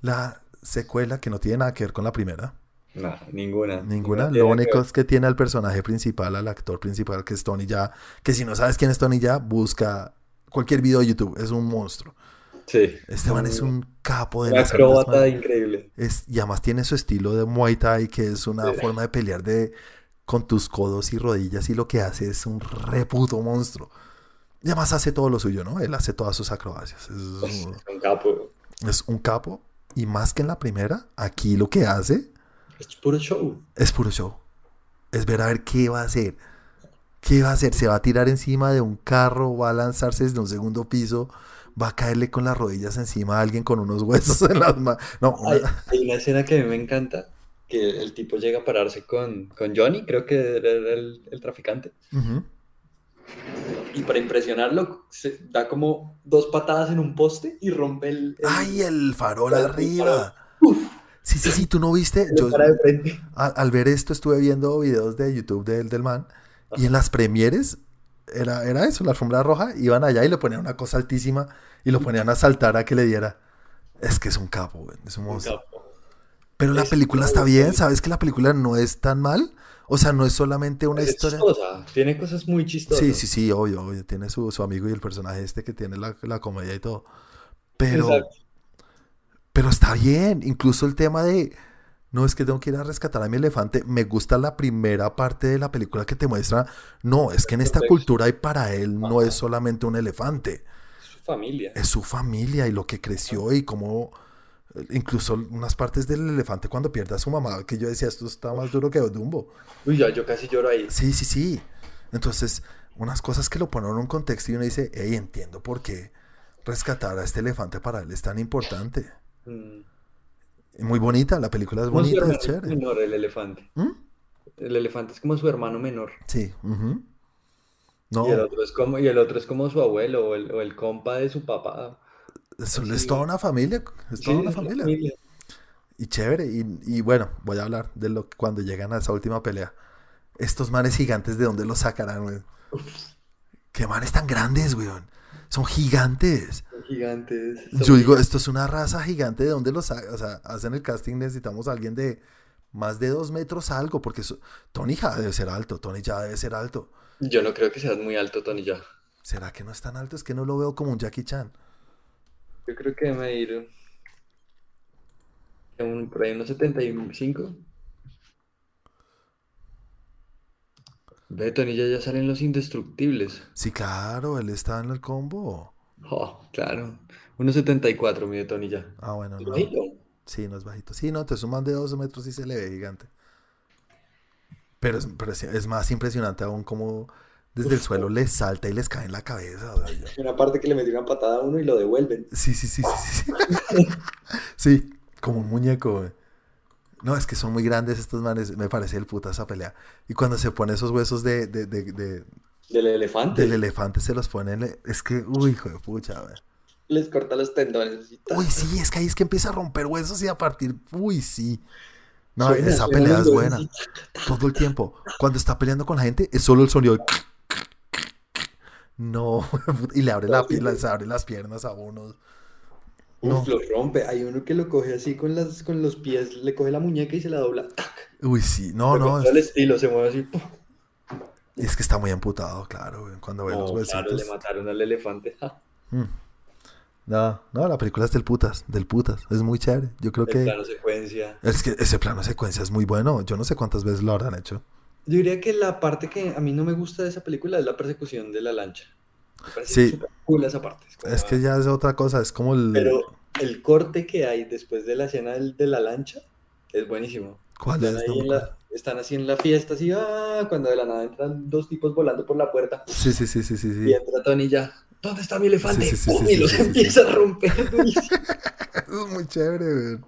La secuela que no tiene nada que ver con la primera. No, ninguna. Ninguna. Lo único es que tiene al personaje principal, al actor principal, que es Tony Ya. Que si no sabes quién es Tony Ya, busca cualquier video de YouTube. Es un monstruo. Sí. Este man es un capo de Un artes acróbata increíble. Es, y además tiene su estilo de Muay Thai, que es una Sí. forma de pelear de con tus codos y rodillas. Y lo que hace es un reputo monstruo. Y además hace todo lo suyo, ¿no? Él hace todas sus acrobacias. Es, Pues, Es un capo. es un capo. Y más que en la primera, aquí lo que hace Es puro show. es puro show. Es ver a ver qué va a hacer. ¿Qué va a hacer? ¿Se va a tirar encima de un carro? ¿Va a lanzarse desde un segundo piso? ¿Va a caerle con las rodillas encima a alguien con unos huesos en las manos? No, Hay, una- hay una escena que a mí me encanta. Que el tipo llega a pararse con, con Johnny, creo que era el, el traficante. Y para impresionarlo, se da como dos patadas en un poste y rompe el. el- ¡Ay, el farol el arriba! Sí, sí, sí, tú no viste. Yo, al, al ver esto estuve viendo videos de YouTube del, del man y en las premieres era, era eso, la alfombra roja, iban allá y le ponían una cosa altísima y lo ponían a saltar a que le diera. Es que es un capo, güey, es un Un monstruo. capo. Pero la Es película está bien, ¿sabes que la película no es tan mal? O sea, no es solamente una Es historia. chistosa, tiene cosas muy chistosas. Sí, sí, sí, obvio, obvio. Tiene su, su amigo y el personaje este que tiene la, la comedia y todo. Pero, Exacto. pero está bien. Incluso el tema de, no es que tengo que ir a rescatar a mi elefante. Me gusta la primera parte de la película que te muestra, no, es que en esta cultura y para él no es solamente un elefante, Su familia. es su familia y lo que creció y cómo, incluso unas partes del elefante cuando pierde a su mamá, que yo decía, esto está más duro que Dumbo. Uy, ya, yo casi lloro ahí. Sí, sí, sí. Entonces, unas cosas que lo ponen en un contexto y uno dice, hey, entiendo por qué rescatar a este elefante para él es tan importante. Mm. Muy bonita, la película es Como bonita, es chévere. menor, el elefante. ¿Mm? El elefante es como su hermano menor. Sí. No, Y el otro es como, y el otro es como su abuelo o el, o el compa de su papá. Eso sí. es toda una familia, es Sí, toda una es familia. Y chévere, y, y bueno, voy a hablar de lo cuando llegan a esa última pelea. Estos manes gigantes, ¿de dónde los sacarán, güey? ¿Qué manes tan grandes, weón? Son gigantes. Son gigantes. Yo digo, esto es una raza gigante, ¿de dónde los sacan? O sea, hacen el casting, necesitamos a alguien de más de dos metros algo, porque so- Tony ya debe ser alto, Tony ya debe ser alto. Yo no creo que seas muy alto, Tony, ya. ¿Será que no es tan alto? Es que no lo veo como un Jackie Chan. Yo creo que debe medir un, por ahí unos 75. Ve, Tony, ya, ya salen los indestructibles. Sí, claro, él está en el combo. Oh, claro. 1.74 mide Tony ya. Ah, bueno, ¿Es no. bajito? Sí, no es bajito. Sí, no, te suman de dos metros y se le ve gigante. Pero es, pero es- es más impresionante aún como desde el suelo les salta y les cae en la cabeza. o sea, una parte que le metió una patada a uno y lo devuelven. Sí, sí, sí, sí, sí. Sí, como un muñeco. güey. No, es que son muy grandes estos manes. Me parece el puta esa pelea. Y cuando se pone esos huesos de, de- de- de- Del elefante. del elefante, se los ponen. Es que, uy, hijo de pucha, güey. Les corta los tendones. Uy, sí, es que ahí es que empieza a romper huesos y a partir. Uy, sí. No, Suena, esa pelea es buena. Todo el tiempo. Cuando está peleando con la gente, es solo el sonido de. No, y le abre, la, abre las piernas a uno. No. Uf, lo rompe. Hay uno que lo coge así con, las, con los pies, le coge la muñeca y se la dobla. ¡tac! Uy, sí, no, Pero no. Es, el estilo, se mueve así. ¡pum! es que está muy amputado, claro, cuando ve los No, claro, huesitos. le mataron al elefante. Mm. No, no, la película es del putas, del putas. Es muy chévere. Yo creo El que. plano secuencia. Es que ese plano secuencia es muy bueno. Yo no sé cuántas veces lo habrán hecho. Yo diría que la parte que a mí no me gusta de esa película es la persecución de la lancha. Me parece Sí. cool esa parte. Es como, Es que ya es otra cosa, es como el. Pero el corte que hay después de la escena del- de la lancha es buenísimo. ¿Cuál Están, es? ahí No me en la- están así en la fiesta, así, ah, cuando de la nada entran dos tipos volando por la puerta Sí, sí, sí, sí, sí. sí. y entra Tony ya, ¿dónde está mi elefante? Sí, sí, sí, ¡Pum! sí, y los empieza a romper. durísimo. Es muy chévere, güey.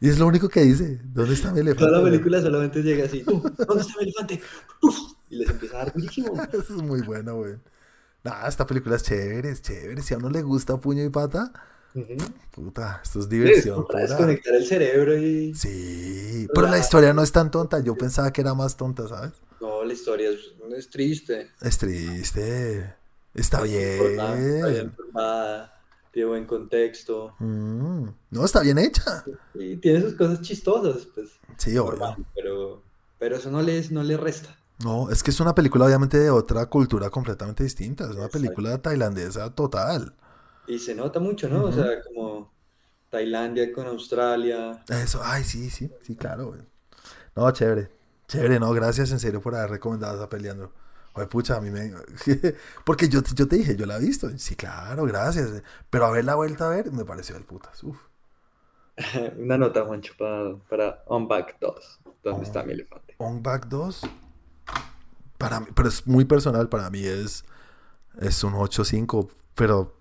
Y es lo único que dice. ¿Dónde está mi elefante? Toda la película solamente llega así, "Pum, ¿dónde está mi elefante? ¡Uf! Y les empieza a dar durísimo. Eso es muy bueno, güey. Nah, esta película es chévere, es chévere. Si a uno le gusta puño y pata, puta, esto es Sí, diversión como para pura. desconectar el cerebro y... Sí, pero la historia no es tan tonta. Yo pensaba que era más tonta, ¿sabes? No, la historia es, es triste. Es triste. Está Está bien bien. formada, tiene buen contexto Mm, No, está bien hecha. y tiene sus cosas chistosas, pues. Sí, obvio. pero, pero eso no le, no le resta. No, es que es una película obviamente de otra cultura completamente distinta. Es una Exacto. película tailandesa total. Y se nota mucho, ¿no? O sea, como Tailandia con Australia. Eso, ay, sí, sí, sí, claro, güey. No, chévere. Chévere, no, gracias en serio por haber recomendado esa peli, Andrew. Oye, pucha, a mí me... Porque yo, yo te dije, yo la he visto. Sí, claro, gracias. Pero haberla vuelto a ver me pareció del putas. Uf. Una nota, Juancho, para, para On Back 2. ¿Dónde Oh. está mi elefante? On Back 2, para mí, pero es muy personal, para mí es, es un 8-5, pero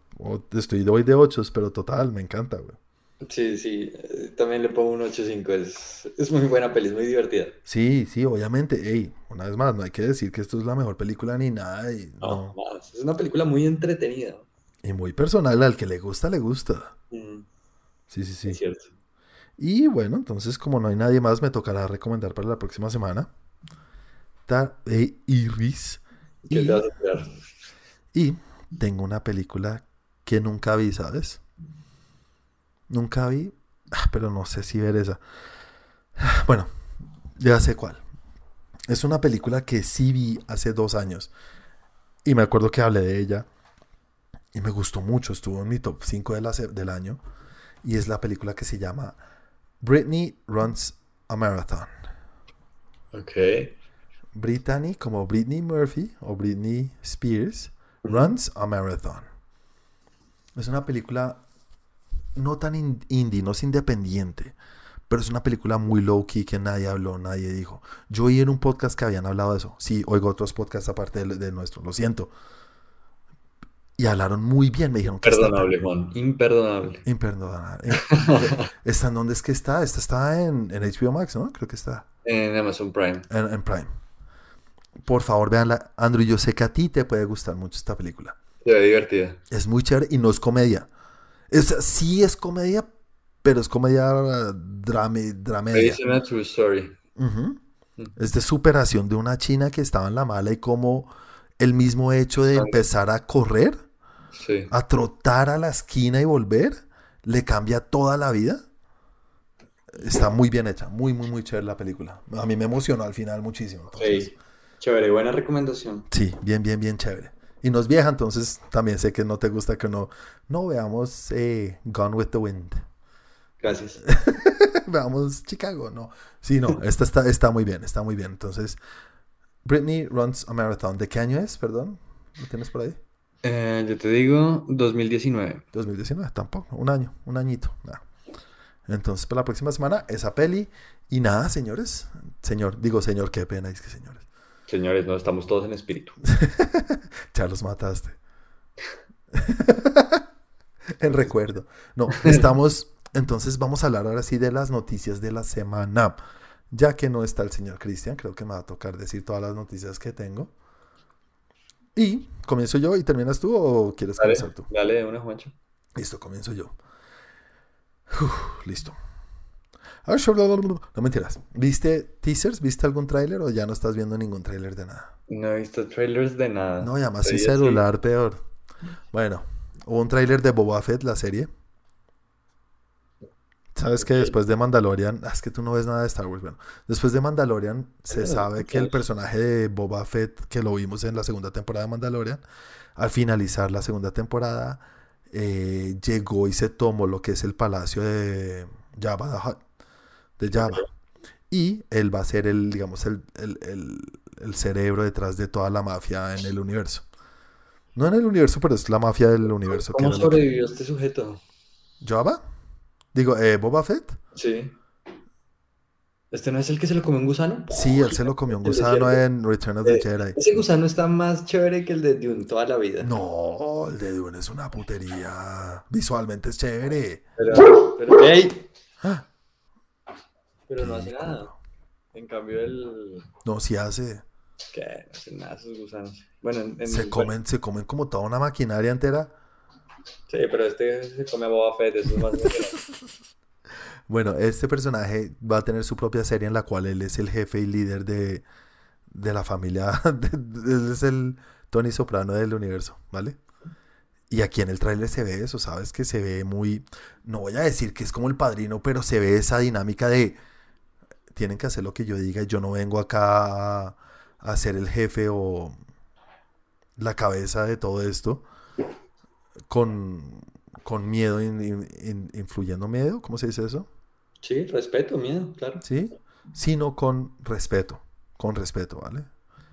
estoy hoy de 8, pero total, me encanta, güey. Sí, sí, eh, también le pongo un 8.5. Es, es muy buena peli, es muy divertida. Sí, sí, obviamente, ey, una vez más, no hay que decir que esto es la mejor película ni nada, y, No. Es una película muy entretenida. Y muy personal, al que le gusta, le gusta. Mm, Sí, sí, sí. Es cierto. Y bueno, entonces como no hay nadie más, me tocará recomendar para la próxima semana. Tar e Iris. ¿Qué Y, te vas a esperar? y tengo una película que nunca vi, ¿sabes? Nunca vi, ah, pero no sé si ver esa. Bueno, ya sé cuál. Es una película que sí vi hace dos años. Y me acuerdo que hablé de ella. Y me gustó mucho. Estuvo en mi top 5 de la del año. Y es la película que se llama Britney Runs a Marathon. Ok. Brittany, como Britney Murphy o Britney Spears. Runs a Marathon. Es una película no tan in- indie, no es independiente, pero es una película muy low key que nadie habló, nadie dijo. Yo oí en un podcast que habían hablado de eso. Sí, oigo otros podcasts aparte del, del nuestro, lo siento. Y hablaron muy bien, me dijeron que está Imperdonable, Juan. Imperdonable. imperdonable. ¿Está en dónde es que está? Esta está en, en HBO Max, ¿no? Creo que está. En Amazon Prime. En, en Prime. Por favor, véanla. Andrew, yo sé que a ti te puede gustar mucho esta película. Se ve divertida. Es muy chévere y no es comedia. Es, sí es comedia, pero es comedia uh, drame, dramedia. Based on a true story. Ujú. Es de superación de una china que estaba en la mala y como el mismo hecho de empezar a correr, Sí. a trotar a la esquina y volver, le cambia toda la vida. Está muy bien hecha, muy, muy, muy chévere la película. A mí me emocionó al final muchísimo. entonces, Sí. Chévere, buena recomendación. Sí, bien, bien, bien chévere. Y no es vieja, entonces también sé que no te gusta que no, no veamos eh, Gone with the Wind. Gracias. veamos Chicago, no. Sí, no, esta está, está muy bien, está muy bien. Entonces, Britney Runs a Marathon. ¿De qué año es, perdón? ¿Lo tienes por ahí? Eh, yo te digo 2019. 2019, tampoco, un año, un añito. Entonces, para la próxima semana, esa peli. Y nada, señores. Señor, digo señor, qué pena, es que señores. Señores, no estamos todos en espíritu. Ya los mataste. en recuerdo. No, estamos. Entonces vamos a hablar ahora sí de las noticias de la semana. Ya que no está el señor Cristian, creo que me va a tocar decir todas las noticias que tengo. Y comienzo yo y terminas tú o quieres Dale, comenzar tú. dale de una, Juancho. Listo, comienzo yo. Uf, listo. Ah, shu- bla, bla, bla, bla. No mentiras. ¿Viste teasers? ¿Viste algún tráiler o ya no estás viendo ningún tráiler de nada? No he visto trailers de nada. No, y además sin celular, peor. Bueno, hubo un tráiler de Boba Fett, la serie. ¿Sabes que después de Mandalorian, ah, es que tú no ves nada de Star Wars, bueno, después de Mandalorian se Ah, sabe que el personaje de Boba Fett, que lo vimos en la segunda temporada de Mandalorian, al finalizar la segunda temporada, eh, llegó y se tomó lo que es el palacio de Jabba the Hutt, de Jabba. Y él va a ser el, digamos, el, el- el- el cerebro detrás de toda la mafia en el universo. No en el universo, pero es la mafia del universo. ¿Cómo que- sobrevivió este sujeto? ¿Jabba? Digo, eh, ¿Boba Fett? Sí. ¿Este no es el que se lo comió un gusano? Sí, él se lo comió un gusano en Return of the Eh, Jedi. Ese gusano está más chévere que el de Dune toda la vida. No, el de Dune es una putería. Visualmente es chévere. Pero, pero, ¡Ey! Ah, Pero no hace ridículo. nada. En cambio, el. No, si hace. ¿Qué? No hace nada esos gusanos. Bueno, en, en- Se comen, se comen como toda una maquinaria entera. Sí, pero este se come a Boba Fett, eso es más. Bueno, este personaje va a tener su propia serie en la cual él es el jefe y líder de, de la familia. de- de- él es el Tony Soprano del universo, ¿vale? Y aquí en el tráiler se ve eso, ¿sabes? Que se ve muy... No voy a decir que es como el padrino, pero se ve esa dinámica de... Tienen que hacer lo que yo diga yo no vengo acá a, a ser el jefe o la cabeza de todo esto con, con miedo, in- in- in- influyendo miedo, ¿cómo se dice eso? Sí, respeto, miedo, claro. ¿sí? Sino con respeto, con respeto, ¿vale?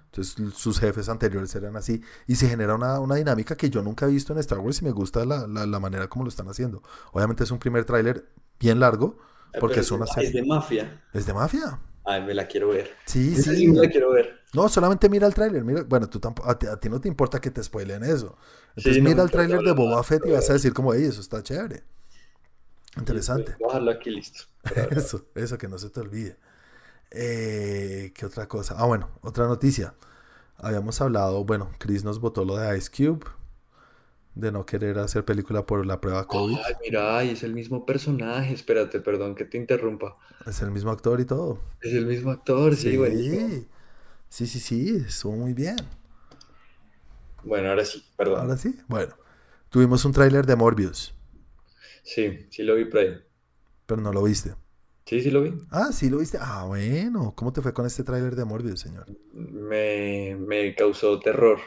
Entonces sus jefes anteriores eran así y se genera una, una dinámica que yo nunca he visto en Star Wars y me gusta la, la- la manera como lo están haciendo. Obviamente es un primer tráiler bien largo porque Pero es una serie. Es de mafia. Es de mafia. Ay, me la quiero ver. Sí, sí sí. me la quiero ver. No, solamente mira el tráiler, mira, bueno, tú tampoco, a ti, a ti no te importa que te spoilen eso. Entonces Sí, no me mira el tráiler de Boba Fett y vas a decir como, hey, eso está chévere. Interesante. Voy a dejarlo aquí listo. Eso, eso que no se te olvide. Eh, ¿qué otra cosa? Ah, bueno, otra noticia. Habíamos hablado, bueno, Chris nos votó lo de Ice Cube, de no querer hacer película por la prueba COVID. Ay, mira, ay, es el mismo personaje. Espérate, perdón que te interrumpa. Es el mismo actor y todo. Es el mismo actor, sí, sí, sí, sí, sí, estuvo muy bien. Bueno, ahora sí, perdón. Ahora sí, bueno. Tuvimos un tráiler de Morbius, Sí, sí lo vi por ahí. pero no lo viste. Sí, sí lo vi. Ah, sí lo viste. Ah, bueno. ¿Cómo te fue con este tráiler de Morbius, señor? Me, me causó terror.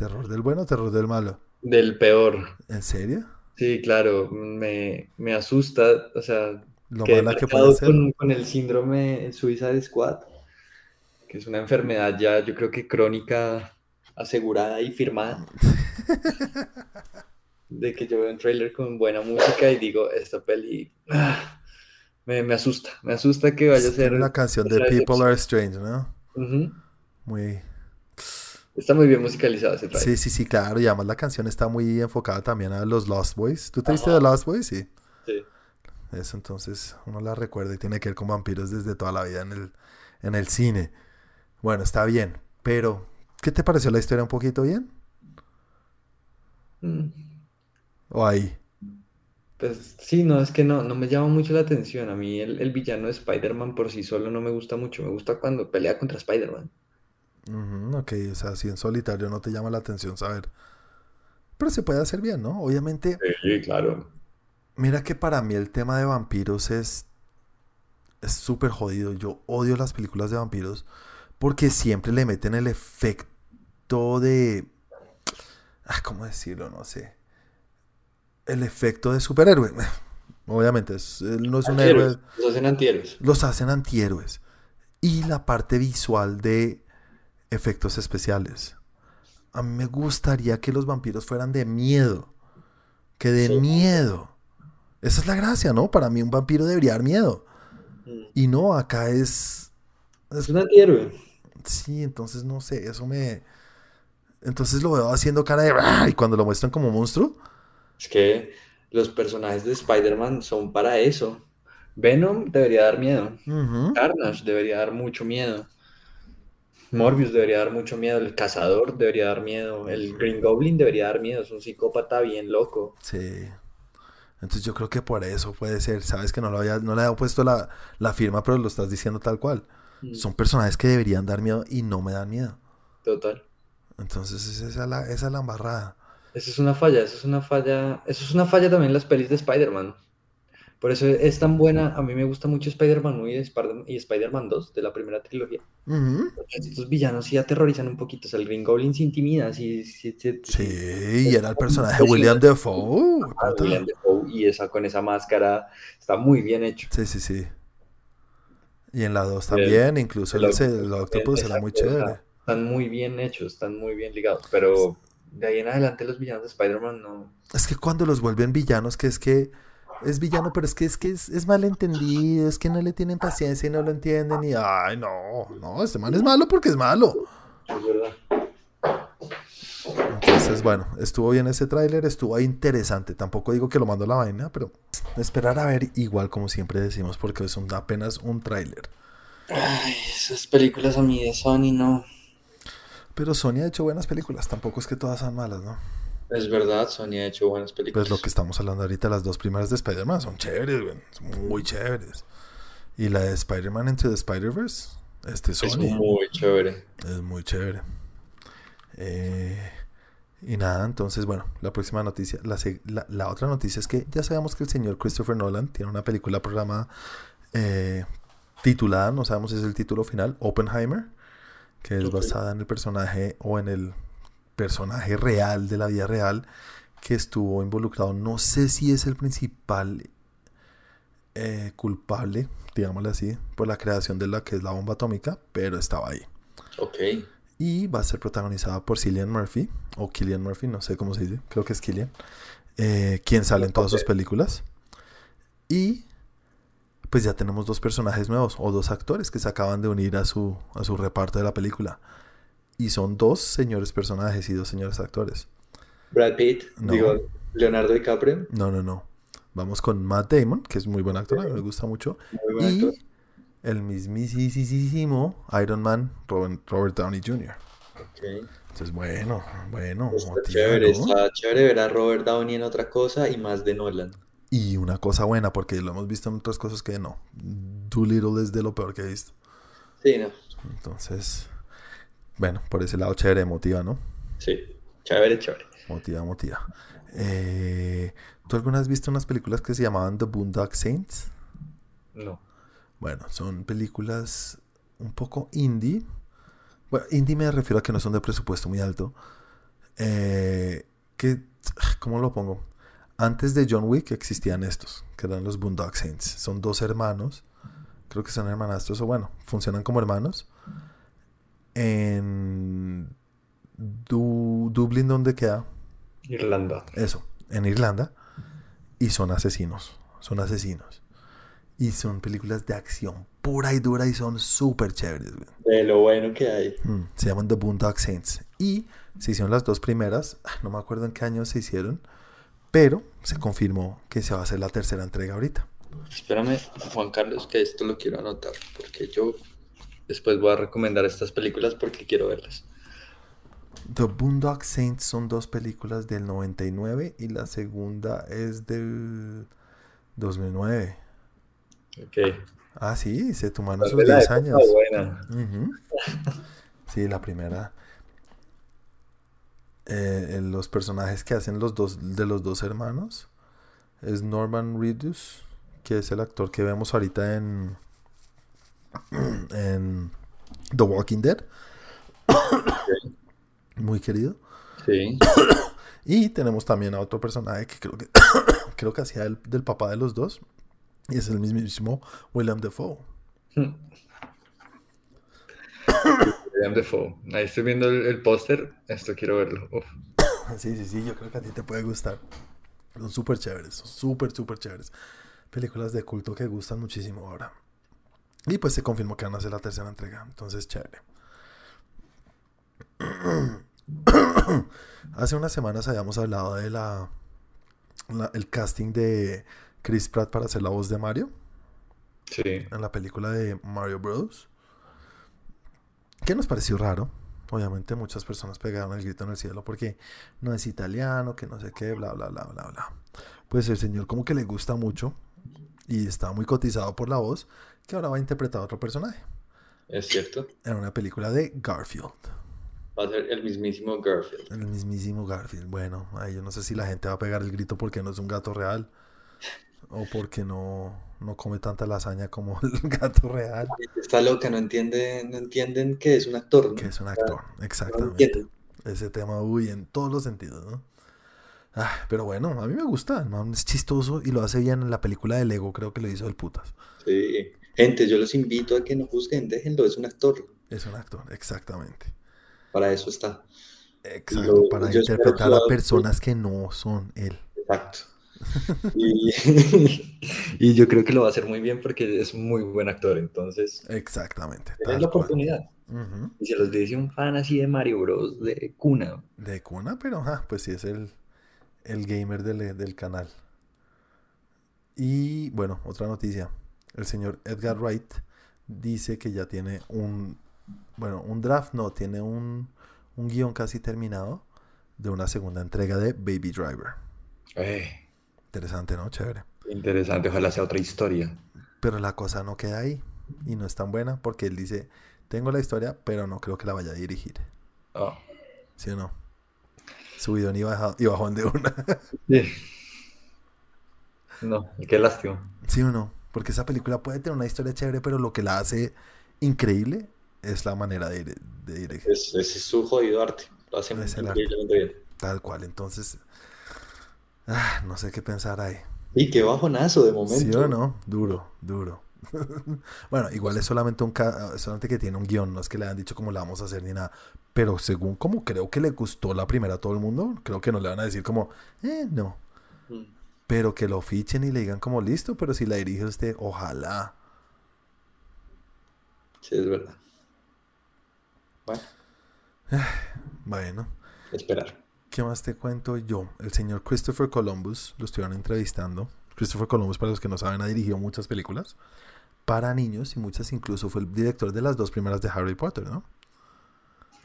¿Terror del bueno o terror del malo? Del peor. ¿En serio? Sí, claro, me, me asusta. O sea, Lo quedé mala que puede ser. con, con el síndrome Suicide Squad, que es una enfermedad ya, yo creo que crónica, asegurada y firmada. De que yo veo un trailer con buena música y digo, esta peli ah, me, me asusta, me asusta que vaya a ser. Una canción de People Are Strange, ¿no? Ujú. Muy... Está muy bien musicalizado ese trailer. Sí, sí, sí, claro. Y además la canción está muy enfocada también a los Lost Boys. ¿Tú te viste de Lost Boys? Sí. Sí. Eso entonces uno la recuerda y tiene que ver con vampiros desde toda la vida en el, en el cine. Bueno, está bien. Pero, ¿qué te pareció la historia un poquito bien? Mm. ¿O ahí? Pues sí, no, es que no, no me llama mucho la atención. A mí el, el villano de Spider-Man por sí solo no me gusta mucho. Me gusta cuando pelea contra Spider-Man. Ok, o sea, si en solitario no te llama la atención saber. Pero se puede hacer bien, ¿no? Obviamente, Sí, claro. mira que para mí el tema de vampiros es es súper jodido. Yo odio las películas de vampiros porque siempre le meten el efecto de... ah, ¿Cómo decirlo? No sé. El efecto de superhéroe. Obviamente, es- él no es un héroe. Los hacen antihéroes. Los hacen antihéroes. Y la parte visual de efectos especiales. A mí me gustaría que los vampiros fueran de miedo. Que de Sí. miedo. Esa es la gracia, ¿no? Para mí un vampiro debería dar miedo. Mm. Y no, acá es... Es un antihéroe. sí, entonces no sé, eso me... Entonces lo veo haciendo cara de... "Ah", Y cuando lo muestran como monstruo, Es que los personajes de Spider-Man son para eso. Venom debería dar miedo. Carnage debería dar mucho miedo. Morbius debería dar mucho miedo. El Cazador debería dar miedo. El Green Goblin debería dar miedo. Es un psicópata bien loco. Sí. Entonces yo creo que por eso puede ser. Sabes que no, lo había, no le había puesto la, la firma, pero lo estás diciendo tal cual. Mm, Son personajes que deberían dar miedo y no me dan miedo. Total. Entonces esa es la, esa es la embarrada. Eso es una falla. Eso es una falla. Eso es una falla también en las pelis de Spider-Man. Por eso es tan buena. A mí me gusta mucho Spider-Man 1 y Spider- y Spider-Man 2 de la primera trilogía. Ujú. Porque Estos villanos sí aterrorizan un poquito. O sea, el Green Goblin se intimida. Sí, sí, sí, Sí, y era el personaje de William Defoe. Ah. William Dafoe, y esa con esa máscara está muy bien hecho. Sí, sí, sí. Y en la 2 El- también, incluso el, el el, Octopus era muy chévere. Están muy bien hechos, están muy bien ligados. Pero de ahí en adelante los villanos de Spider-Man no. Es que cuando los vuelven villanos, que es que es villano, pero es que es que es, es malentendido, es que no le tienen paciencia y no lo entienden y ay, no, no, este man es malo porque es malo. Es verdad. Entonces, bueno, estuvo bien ese tráiler, estuvo interesante. Tampoco digo que lo mando a la vaina, pero esperar a ver igual como siempre decimos porque es un- apenas un tráiler. Ay, esas películas a mí de Sony no. Pero Sony ha hecho buenas películas, tampoco es que todas sean malas, ¿no? Es verdad, Sony ha hecho buenas películas. Pues lo que estamos hablando ahorita, las dos primeras de Spider-Man son chéveres, güey, son muy chéveres. Y la de Spider-Man Into the Spider-Verse, este es Sony, muy chévere. es muy chévere. Eh, y nada, entonces, bueno, la próxima noticia, la, la- la otra noticia es que ya sabemos que el señor Christopher Nolan tiene una película programada eh, titulada, no sabemos si es el título final, Oppenheimer, que es basada en el personaje o en el personaje real de la vida real que estuvo involucrado. No sé si es el principal eh, culpable, digámosle así, por la creación de la que es la bomba atómica, pero estaba ahí. Ok. Y va a ser protagonizada por Cillian Murphy, o Killian Murphy, no sé cómo se dice, creo que es Killian, eh, quien sale en todas sus películas. Y pues ya tenemos dos personajes nuevos, o dos actores que se acaban de unir a su, a su reparto de la película. Y son dos señores personajes y dos señores actores. Brad Pitt, No. digo, Leonardo DiCaprio, No, no, no. Vamos con Matt Damon, que es muy buen actor, a mí me gusta mucho. muy buen actor. Y el mismísimo Iron Man, Robert, Robert Downey Jr. Entonces, bueno, bueno, Está chévere, ¿no? está chévere ver a Robert Downey en otra cosa y más de Nolan. Y una cosa buena, porque lo hemos visto en otras cosas que no. Doolittle es de lo peor que he visto. Sí, no. Entonces, bueno, por ese lado chévere, motiva, ¿no? Sí, chévere, chévere. Motiva, motiva. Eh, ¿Tú alguna vez has visto unas películas que se llamaban The Boondock Saints? No. Bueno, son películas un poco indie. Bueno, indie me refiero a que no son de presupuesto muy alto. Eh, que, ¿cómo lo pongo? Antes de John Wick existían estos, que eran los Boondock Saints. Son dos hermanos, creo que son hermanastros, o bueno, funcionan como hermanos. En Du- Dublín, ¿dónde queda? Irlanda. Eso, en Irlanda. Y son asesinos, son asesinos. Y son películas de acción pura y dura y son súper chéveres. güey. De lo bueno que hay. Mm, se llaman The Boondock Saints. Y se hicieron las dos primeras, ah, no me acuerdo en qué año se hicieron, pero se confirmó que se va a hacer la tercera entrega ahorita. Espérame, Juan Carlos, que esto lo quiero anotar, porque yo después voy a recomendar estas películas porque quiero verlas. The Boondock Saints son dos películas del 99 y la segunda es del 2009. Ok. Ah, sí, se tomaron sus vez la 10 época años. buena. Sí, la primera. eh, los personajes que hacen los dos de los dos hermanos es Norman Reedus, que es el actor que vemos ahorita en, en The Walking Dead. Muy querido. Sí. Y tenemos también a otro personaje que creo que creo que hacía el- del papá de los dos. Y es el mismísimo William Defoe. William Defoe. Ahí estoy viendo el, el póster. Esto quiero verlo. Uf. Sí, sí, sí, yo creo que a ti te puede gustar. Son súper chéveres, son súper, súper chéveres. Películas de culto que gustan muchísimo ahora. Y pues se confirmó que van a hacer la tercera entrega, entonces chévere. Hace unas semanas habíamos hablado de la, la- el casting de Chris Pratt para hacer la voz de Mario Sí. en la película de Mario Bros. Que nos pareció raro. Obviamente muchas personas pegaron el grito en el cielo porque no es italiano, que no sé qué, bla, bla, bla, bla, bla. Pues el señor como que le gusta mucho y está muy cotizado por la voz que ahora va a interpretar a otro personaje Es cierto. en una película de Garfield. Va a ser el mismísimo Garfield. El mismísimo Garfield. Bueno, ahí yo no sé si la gente va a pegar el grito porque no es un gato real o porque no, no come tanta lasaña como el gato real. Está loca, no entiende, no entienden que es un actor, ¿no? Que es un actor, exactamente. entienden. Ese tema, uy, en todos los sentidos, ¿no? Ah, pero bueno, a mí me gusta, man es chistoso y lo hace bien en la película de Lego, creo que lo hizo el putas. Sí. Gente, yo los invito a que no juzguen, déjenlo, es un actor. Es un actor, exactamente. Para eso está. Exacto, Lo- para interpretar a personas que no son él. Exacto. Y, y yo creo que lo va a hacer muy bien porque es muy buen actor, entonces Exactamente. es la oportunidad. Y se los dice un fan así de Mario Bros. de cuna. De cuna, pero ah, pues sí es el, el gamer del, del canal. Y bueno, otra noticia. El señor Edgar Wright dice que ya tiene un, bueno, un draft, no, tiene un, un guion casi terminado de una segunda entrega de Baby Driver. Eh, Interesante, ¿no? Chévere. interesante, ojalá sea otra historia. Pero la cosa no queda ahí y no es tan buena porque él dice, tengo la historia, pero no creo que la vaya a dirigir. Ah, ¿Sí o no? Subidón y, baja- y bajón de una. sí. No, qué lástima. ¿Sí o no? Porque esa película puede tener una historia chévere, pero lo que la hace increíble es la manera de, de dirigir. Es, ese es su jodido arte. Lo hace Es el arte. increíblemente bien. Tal cual. Entonces, ah, no sé qué pensar ahí. Y qué bajonazo de ¿Sí momento. o no? Duro, duro. bueno, igual es solamente un ca- solamente que tiene un guion, no es que le han dicho cómo la vamos a hacer ni nada. Pero según como creo que le gustó la primera a todo el mundo, creo que no le van a decir como, eh, no. Pero que lo fichen y le digan como listo, pero si la dirige usted, ojalá. Sí, es verdad. Bueno, Bueno, esperar. ¿qué más te cuento yo? El señor Christopher Columbus, lo estuvieron entrevistando. Christopher Columbus, para los que no saben, ha dirigido muchas películas para niños y muchas incluso fue el director de las dos primeras de Harry Potter, ¿no?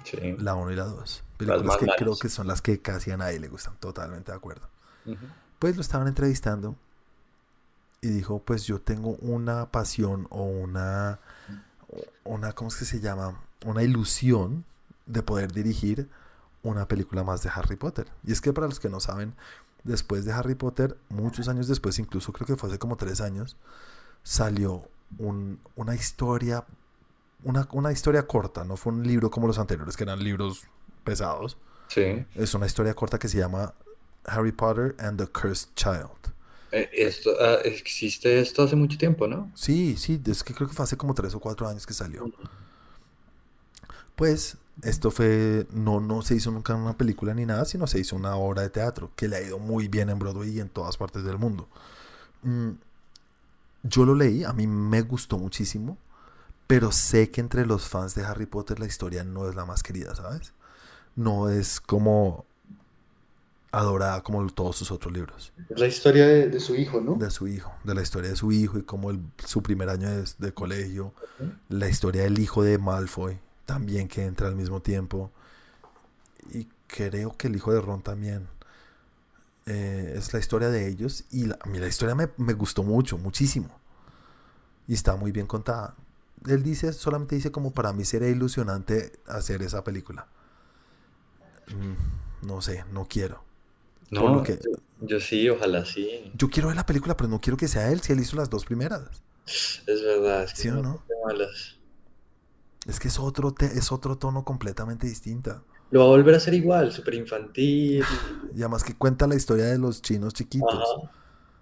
Sí. La 1 y la 2. Películas más que creo que son las que casi a nadie le gustan, totalmente de acuerdo. Ujú. Pues lo estaban entrevistando y dijo, pues yo tengo una pasión o una, una, ¿cómo es que se llama? Una ilusión de poder dirigir una película más de Harry Potter. Y es que para los que no saben, después de Harry Potter, muchos años después, incluso creo que fue hace como tres años, salió un- una historia, una, una historia corta, no fue un libro como los anteriores, que eran libros pesados. Sí. Es una historia corta que se llama Harry Potter and the Cursed Child. Eh, Esto, ah, existe esto hace mucho tiempo, ¿no? Sí, sí, es que creo que fue hace como tres o cuatro años que salió. Pues esto fue, no, no se hizo nunca una película ni nada, sino se hizo una obra de teatro que le ha ido muy bien en Broadway y en todas partes del mundo. Mm, yo lo leí, a mí me gustó muchísimo, pero sé que entre los fans de Harry Potter la historia no es la más querida, ¿sabes? No es como adorada como todos sus otros libros. Es la historia de, de su hijo, ¿no? de su hijo, de la historia de su hijo y cómo el- su primer año de, de colegio, la historia del hijo de Malfoy, también que entra al mismo tiempo, y creo que el hijo de Ron también. Eh, es la historia de ellos y a mí la historia me, me, gustó mucho, muchísimo. Y está muy bien contada. Él dice, solamente dice como para mí sería ilusionante hacer esa película. Mm, no sé, no quiero. No, que, yo, sí, ojalá sí. Yo quiero ver la película, pero no quiero que sea él si él hizo las dos primeras. Es verdad, es que ¿Sí o no? Es que es otro, es otro tono completamente distinto. Lo va a volver a hacer igual, súper infantil. Y además que cuenta la historia de los chinos chiquitos.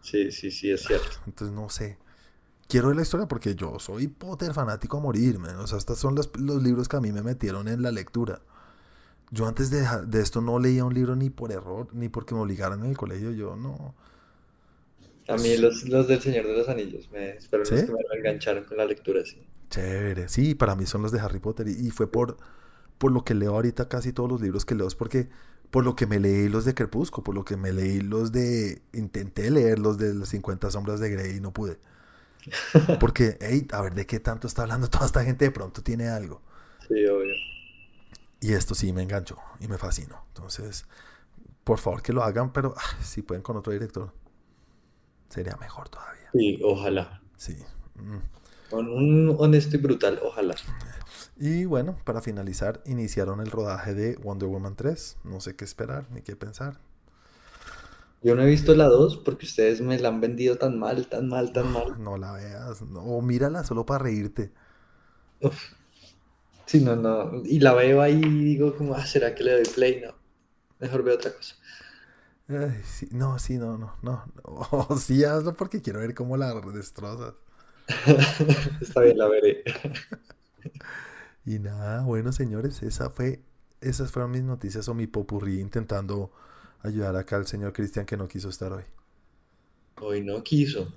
Sí, sí, sí, es cierto. Entonces no sé. Quiero ver la historia porque yo soy Potter fanático a morir, O sea, estos son los, libros que a mí me metieron en la lectura. Yo antes de, de, esto no leía un libro ni por error, ni porque me obligaran en el colegio. Yo no. A mí los, los del Señor de los Anillos, me, espero que me engancharon con la lectura, sí. Chévere, sí, para mí son los de Harry Potter. Y, y fue por, por lo que leo ahorita casi todos los libros que leo, es porque por lo que me leí los de Crepúsculo, por lo que me leí los de... Intenté leer los de las 50 sombras de Grey y no pude. Porque, hey, a ver, ¿de qué tanto está hablando toda esta gente? De pronto tiene algo. Sí, obvio. Y esto sí me enganchó y me fascinó. Entonces, por favor que lo hagan, pero ah, si pueden con otro director, sería mejor todavía. Sí, ojalá. Sí. Mm. Con un honesto y brutal, ojalá. Y bueno, para finalizar, iniciaron el rodaje de Wonder Woman 3. No sé qué esperar ni qué pensar. Yo no he visto la 2 porque ustedes me la han vendido tan mal, tan mal, tan mal. No la veas, o mírala solo para reírte. Uf. Sí, no, no. Y la veo ahí y digo como, ah, ¿será que le doy play? No. Mejor veo otra cosa. Ay, sí, no, sí, no, no, no. O sí, hazlo porque quiero ver cómo la destrozas. Está bien, la veré. Y nada, bueno señores, esa fue, esas fueron mis noticias o mi popurrí intentando ayudar acá al señor Cristian que no quiso estar hoy. Hoy no quiso,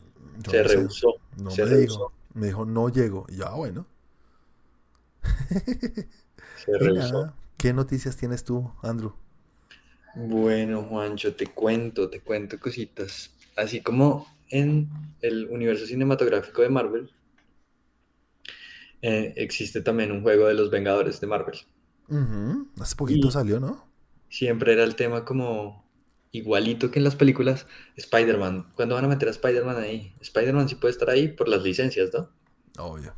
se rehusó. No me dijo, me dijo no llego. Y ya bueno. Se rehusó. ¿Qué noticias tienes tú, Andrew? Bueno, Juancho, te cuento, te cuento cositas. Así como en el universo cinematográfico de Marvel, eh, existe también un juego de los Vengadores de Marvel. Hace poquito salió, ¿no? Siempre era el tema como igualito que en las películas Spider-Man. ¿Cuándo van a meter a Spider-Man ahí? Spider-Man sí puede estar ahí por las licencias, ¿no? Obvio.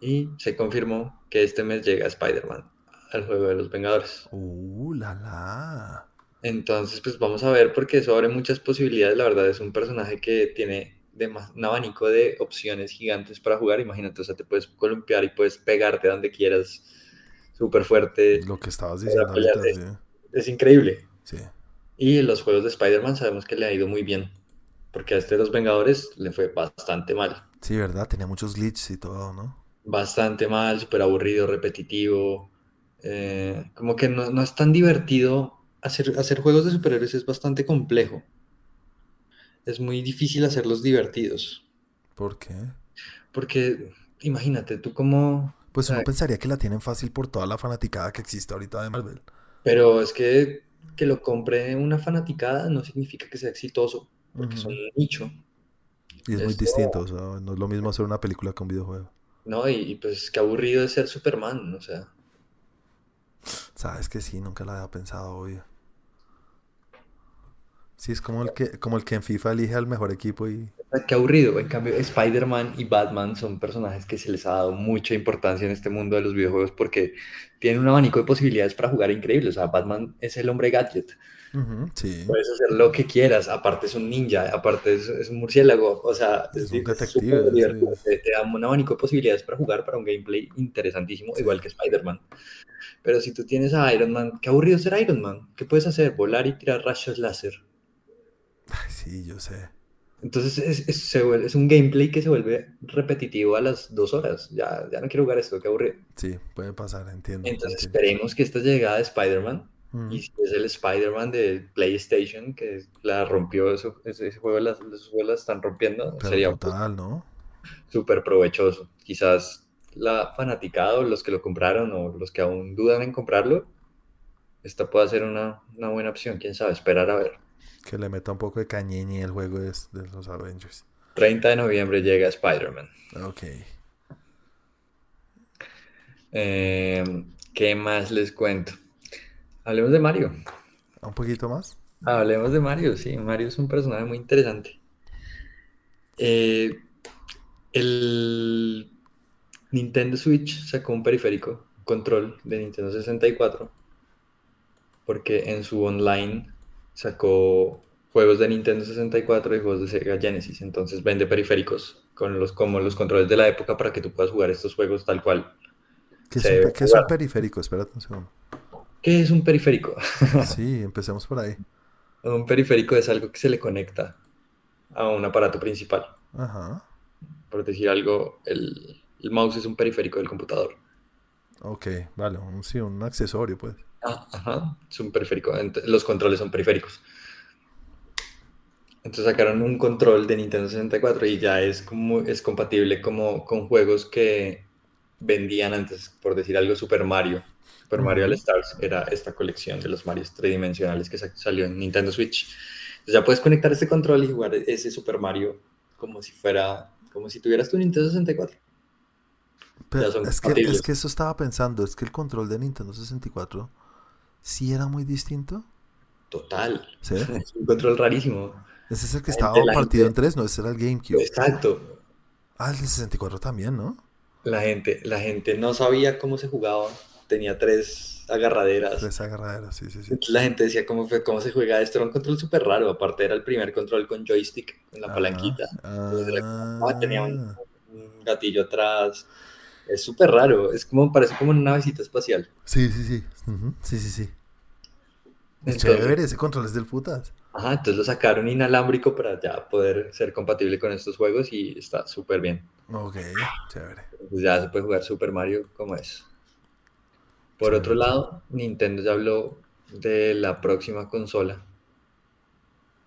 Y se confirmó que este mes llega Spider-Man al juego de los Vengadores. Uh, la la. Entonces, pues vamos a ver porque eso abre muchas posibilidades. La verdad es un personaje que tiene de un abanico de opciones gigantes para jugar. Imagínate, o sea, te puedes columpiar y puedes pegarte donde quieras, súper fuerte. Lo que estabas diciendo Es increíble. Sí. Y los juegos de Spider-Man sabemos que le ha ido muy bien. Porque a este de los Vengadores le fue bastante mal. Sí, ¿verdad? Tenía muchos glitches y todo, ¿no? Bastante mal, súper aburrido, repetitivo. Eh, como que no, no, es tan divertido. Hacer, hacer juegos de superhéroes es bastante complejo es muy difícil hacerlos divertidos. ¿Por qué? Porque, imagínate, tú como... Pues uno pensaría que la tienen fácil por toda la fanaticada que existe ahorita de Marvel. Pero es que que lo compre una fanaticada no significa que sea exitoso, porque son un nicho. Y es muy distinto, o sea, no es lo mismo hacer una película que un videojuego. No, y, y pues qué aburrido es ser Superman, o sea. Sabes que sí, nunca la había pensado, obvio. Sí, es como el que, como el que en FIFA elige al mejor equipo y... Qué aburrido. En cambio, Spider-Man y Batman son personajes que se les ha dado mucha importancia en este mundo de los videojuegos porque tienen un abanico de posibilidades para jugar increíble. O sea, Batman es el hombre gadget. Sí. Puedes hacer lo que quieras. Aparte es un ninja, aparte es, un murciélago. O sea, es, un detective. Te, da un abanico de posibilidades para jugar para un gameplay interesantísimo, igual que Spider-Man. Pero si tú tienes a Iron Man, qué aburrido ser Iron Man. ¿Qué puedes hacer? Volar y tirar rayos láser. Ay, sí, yo sé. Entonces es, es, es, un gameplay que se vuelve repetitivo a las dos horas. Ya, ya no quiero jugar esto, qué aburrido. Sí, puede pasar, entiendo. Entonces esperemos que esta llegada de Spider-Man, mm. y si es el Spider-Man de PlayStation que la rompió, eso, ese, juego, las, los juegos la están rompiendo, sería total, ¿no? Súper provechoso. Quizás la fanaticada o los que lo compraron o los que aún dudan en comprarlo, esta puede ser una, una buena opción, quién sabe, esperar a ver que le meta un poco de cañeñi el juego de, de los Avengers. 30 de noviembre llega Spider-Man. Ok. Eh, ¿Qué más les cuento? Hablemos de Mario. ¿Un poquito más? Hablemos de Mario, sí. Mario es un personaje muy interesante. Eh, el Nintendo Switch sacó un periférico, un control de Nintendo 64, porque en su online sacó juegos de Nintendo 64 y juegos de Sega Genesis. Entonces vende periféricos con los, como los controles de la época para que tú puedas jugar estos juegos tal cual. ¿Qué es, un, qué es un periférico? Espérate un segundo. ¿Qué es un periférico? Sí, empecemos por ahí. Un periférico es algo que se le conecta a un aparato principal. Ajá. Por decir algo, el, el mouse es un periférico del computador. Ok, vale. Un, sí, un accesorio, pues. Ah, ajá, es un periférico. Los controles son periféricos. Entonces sacaron un control de Nintendo 64 y ya es como es compatible como con juegos que vendían antes, por decir algo, Super Mario. Super Mario All. Stars era esta colección de los Marios tridimensionales que sa- salió en Nintendo Switch. Entonces ya puedes conectar este control y jugar ese Super Mario como si fuera, como si tuvieras tu Nintendo 64. Pero es que, es que eso estaba pensando, es que el control de Nintendo 64 sí era muy distinto. Total. ¿Sí? Es un control rarísimo. Ese es el que estaba partido gente- en tres, no, ese era el GameCube. Exacto. Ah, el de 64 también, ¿no? La gente, la gente no sabía cómo se jugaba, tenía tres agarraderas. Tres agarraderas, sí, sí, sí. La gente decía cómo, fue, cómo se juega esto, era un control súper raro, aparte era el primer control con joystick, con la Ajá. palanquita, Entonces, la- Ah, tenía un, un gatillo atrás, es súper raro, es como, parece como una navecita espacial. Sí, sí, sí. Sí, sí, sí. Es Entonces- chévere, ese control es del putas. Ajá, entonces lo sacaron inalámbrico para ya poder ser compatible con estos juegos y está súper bien. Ok, chévere. Pues ya se puede jugar Super Mario como es. Por otro lado, Nintendo ya habló de la próxima consola.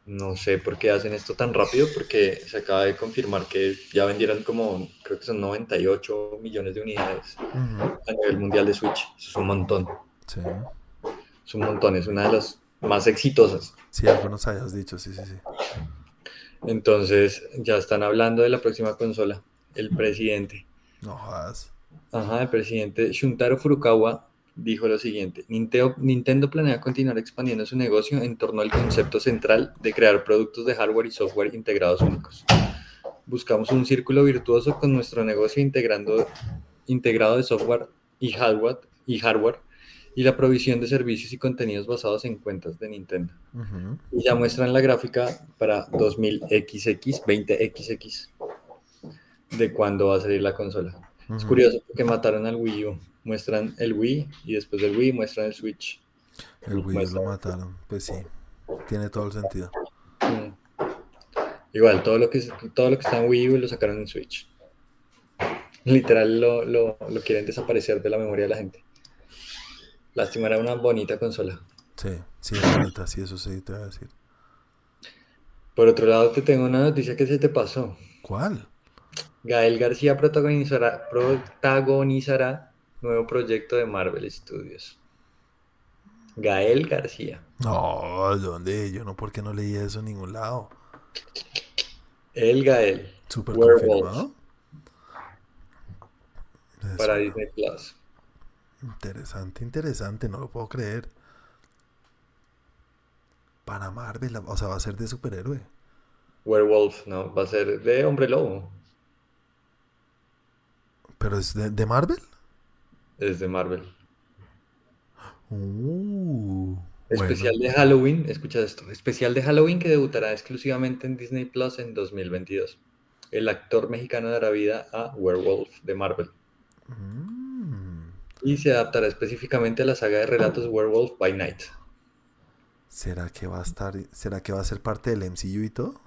No sé por qué hacen esto tan rápido, porque se acaba de confirmar que ya vendieron como, creo que son 98 millones de unidades a nivel mundial de Switch. Eso es un montón. Sí. Es un montón, es una de las más exitosas. Sí, algo nos hayas dicho, sí, sí, sí. Entonces, ya están hablando de la próxima consola. El presidente. No jodas. Ajá, el presidente Shuntaro Furukawa dijo lo siguiente, Nintendo, Nintendo planea continuar expandiendo su negocio en torno al concepto central de crear productos de hardware y software integrados únicos. Buscamos un círculo virtuoso con nuestro negocio integrando, integrado de software y hardware, y hardware y la provisión de servicios y contenidos basados en cuentas de Nintendo. Ujú, Y ya muestran la gráfica para 2000XX, 20XX, de cuándo va a salir la consola. Es curioso porque mataron al Wii U. Muestran el Wii y después del Wii muestran el Switch. El Wii U lo mataron. Pues sí, tiene todo el sentido. Mm. Igual, todo lo, que, todo lo que está en Wii U lo sacaron en Switch. Literal lo, lo, lo quieren desaparecer de la memoria de la gente. Lástima, era una bonita consola. Sí, sí, es bonita, sí, eso sí te voy a decir. Por otro lado, te tengo una noticia que se te pasó. ¿Cuál? Gael García protagonizará, protagonizará nuevo proyecto de Marvel Studios. Gael García. No, ¿dónde? Yo no, ¿por qué no leí eso en ningún lado? El Gael Werewolf. confirmado. para Disney Plus. Interesante, interesante, no lo puedo creer. Para Marvel, o sea, va a ser de superhéroe. Werewolf, no, va a ser de Hombre Lobo. ¿Pero es de, de Marvel? Es de Marvel. Uh, Especial de Halloween, escucha esto, especial de Halloween que debutará exclusivamente en Disney Plus en 2022. El actor mexicano dará vida a Werewolf de Marvel. Mm, y se adaptará específicamente a la saga de relatos Werewolf by Night. ¿Será que va a estar, será que va a ser parte del MCU y todo?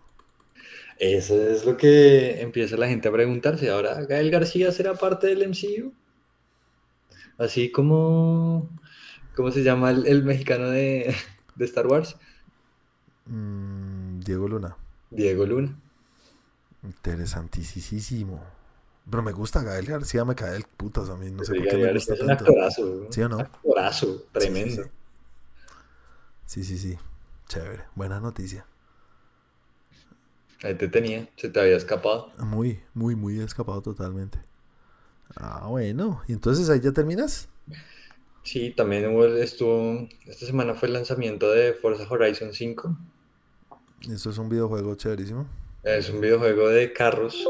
Eso es lo que empieza la gente a preguntarse. Ahora, ¿Gael García será parte del MCU? Así como, ¿cómo se llama el, el mexicano de, de Star Wars? Mm, Diego Luna. Diego Luna. Interesantísimo. Pero me gusta Gael García, me cae el putas a mí, no sé por qué Gael me gusta es un actorazo. ¿Sí o no? Actorazo, Sí, sí, tremendo. Sí, sí, sí. Chévere, buena noticia. Ahí te tenía, se te había escapado. Muy, muy, muy escapado totalmente. Ah, bueno. ¿Y entonces ahí ya terminas? Sí, también hubo, estuvo, esta semana fue el lanzamiento de Forza Horizon 5. Eso es un videojuego chéverísimo. Es un videojuego de carros,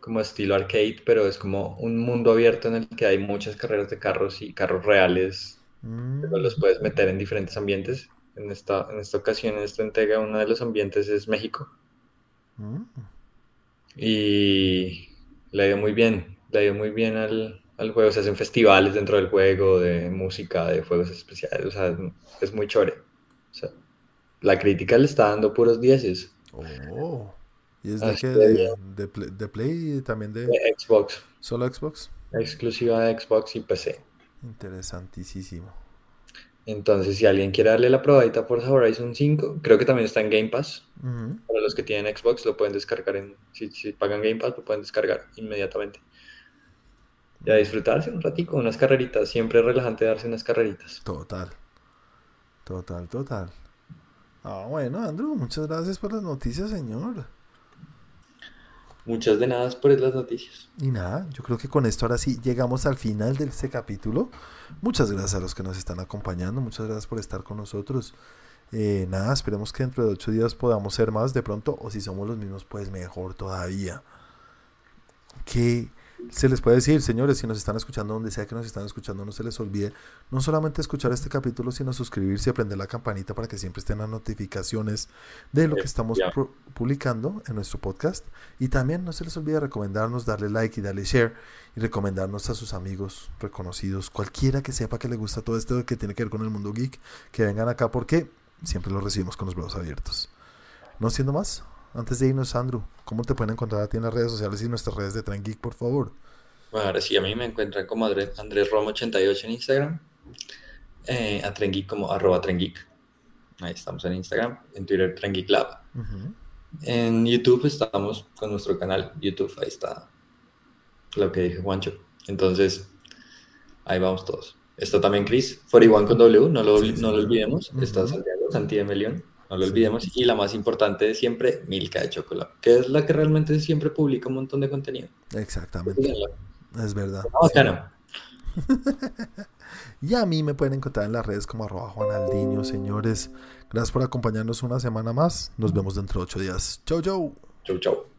como estilo arcade, pero es como un mundo abierto en el que hay muchas carreras de carros y carros reales. Mm, Los puedes meter en diferentes ambientes. En esta, en esta ocasión, en esta entrega, uno de los ambientes es México. mm. Y le ha ido muy bien, le ha ido muy bien al, al juego. Se hacen festivales dentro del juego de música, de juegos especiales. O sea, es muy chévere. O sea, la crítica le está dando puros dieces. Oh. ¿Y es de que- De, de Play, de Play y también de De Xbox, solo Xbox? exclusiva de Xbox y PC. Interesantísimo. Entonces, si alguien quiere darle la probadita por Horizon 5, creo que también está en Game Pass. Para los que tienen Xbox, lo pueden descargar en. Si, si pagan Game Pass, lo pueden descargar inmediatamente. Y a disfrutarse un ratico, unas carreritas. Siempre es relajante darse unas carreritas. Total. Total, total. Ah, bueno, Andrew, muchas gracias por las noticias, señor. Muchas de nada por las noticias. Y nada, yo creo que con esto ahora sí llegamos al final de este capítulo. Muchas gracias a los que nos están acompañando, muchas gracias por estar con nosotros. Eh, nada, esperemos que dentro de ocho días podamos ser más de pronto, o si somos los mismos, pues mejor todavía. ¿Qué se les puede decir, señores, si nos están escuchando, donde sea que nos están escuchando, no se les olvide no solamente escuchar este capítulo, sino suscribirse y prender la campanita para que siempre estén las notificaciones de lo que estamos Ya. pu- publicando en nuestro podcast. Y también no se les olvide recomendarnos, darle like y darle share y recomendarnos a sus amigos reconocidos, cualquiera que sepa que le gusta todo esto que tiene que ver con el mundo geek, que vengan acá porque siempre los recibimos con los brazos abiertos. No siendo más, antes de irnos, Andrew, ¿cómo te pueden encontrar a ti en las redes sociales y nuestras redes de Tren Geek, por favor? Bueno, ahora sí, a mí me encuentran como Andrés, Andrés Romo88 en Instagram. Eh, a Trengeek como arroba Trengeek. Ahí estamos en Instagram. En Twitter, Trengeek Lab. Ujú. En YouTube estamos con nuestro canal YouTube. Ahí está lo que dije Juancho. Entonces, ahí vamos todos. Está también Chris, 41 con W, no lo, Sí, no lo olvidemos. Está. Santiago, Santi de Melión, no lo Sí. olvidemos. Y la más importante de siempre, Milka de Chocolate, que es la que realmente siempre publica un montón de contenido. Exactamente, Síganla. es verdad. Bacano. Y a mí me pueden encontrar en las redes como arroba Juanaldiño, señores. Gracias por acompañarnos una semana más. Nos vemos dentro de ocho días. Chau, chau. Chau, chau.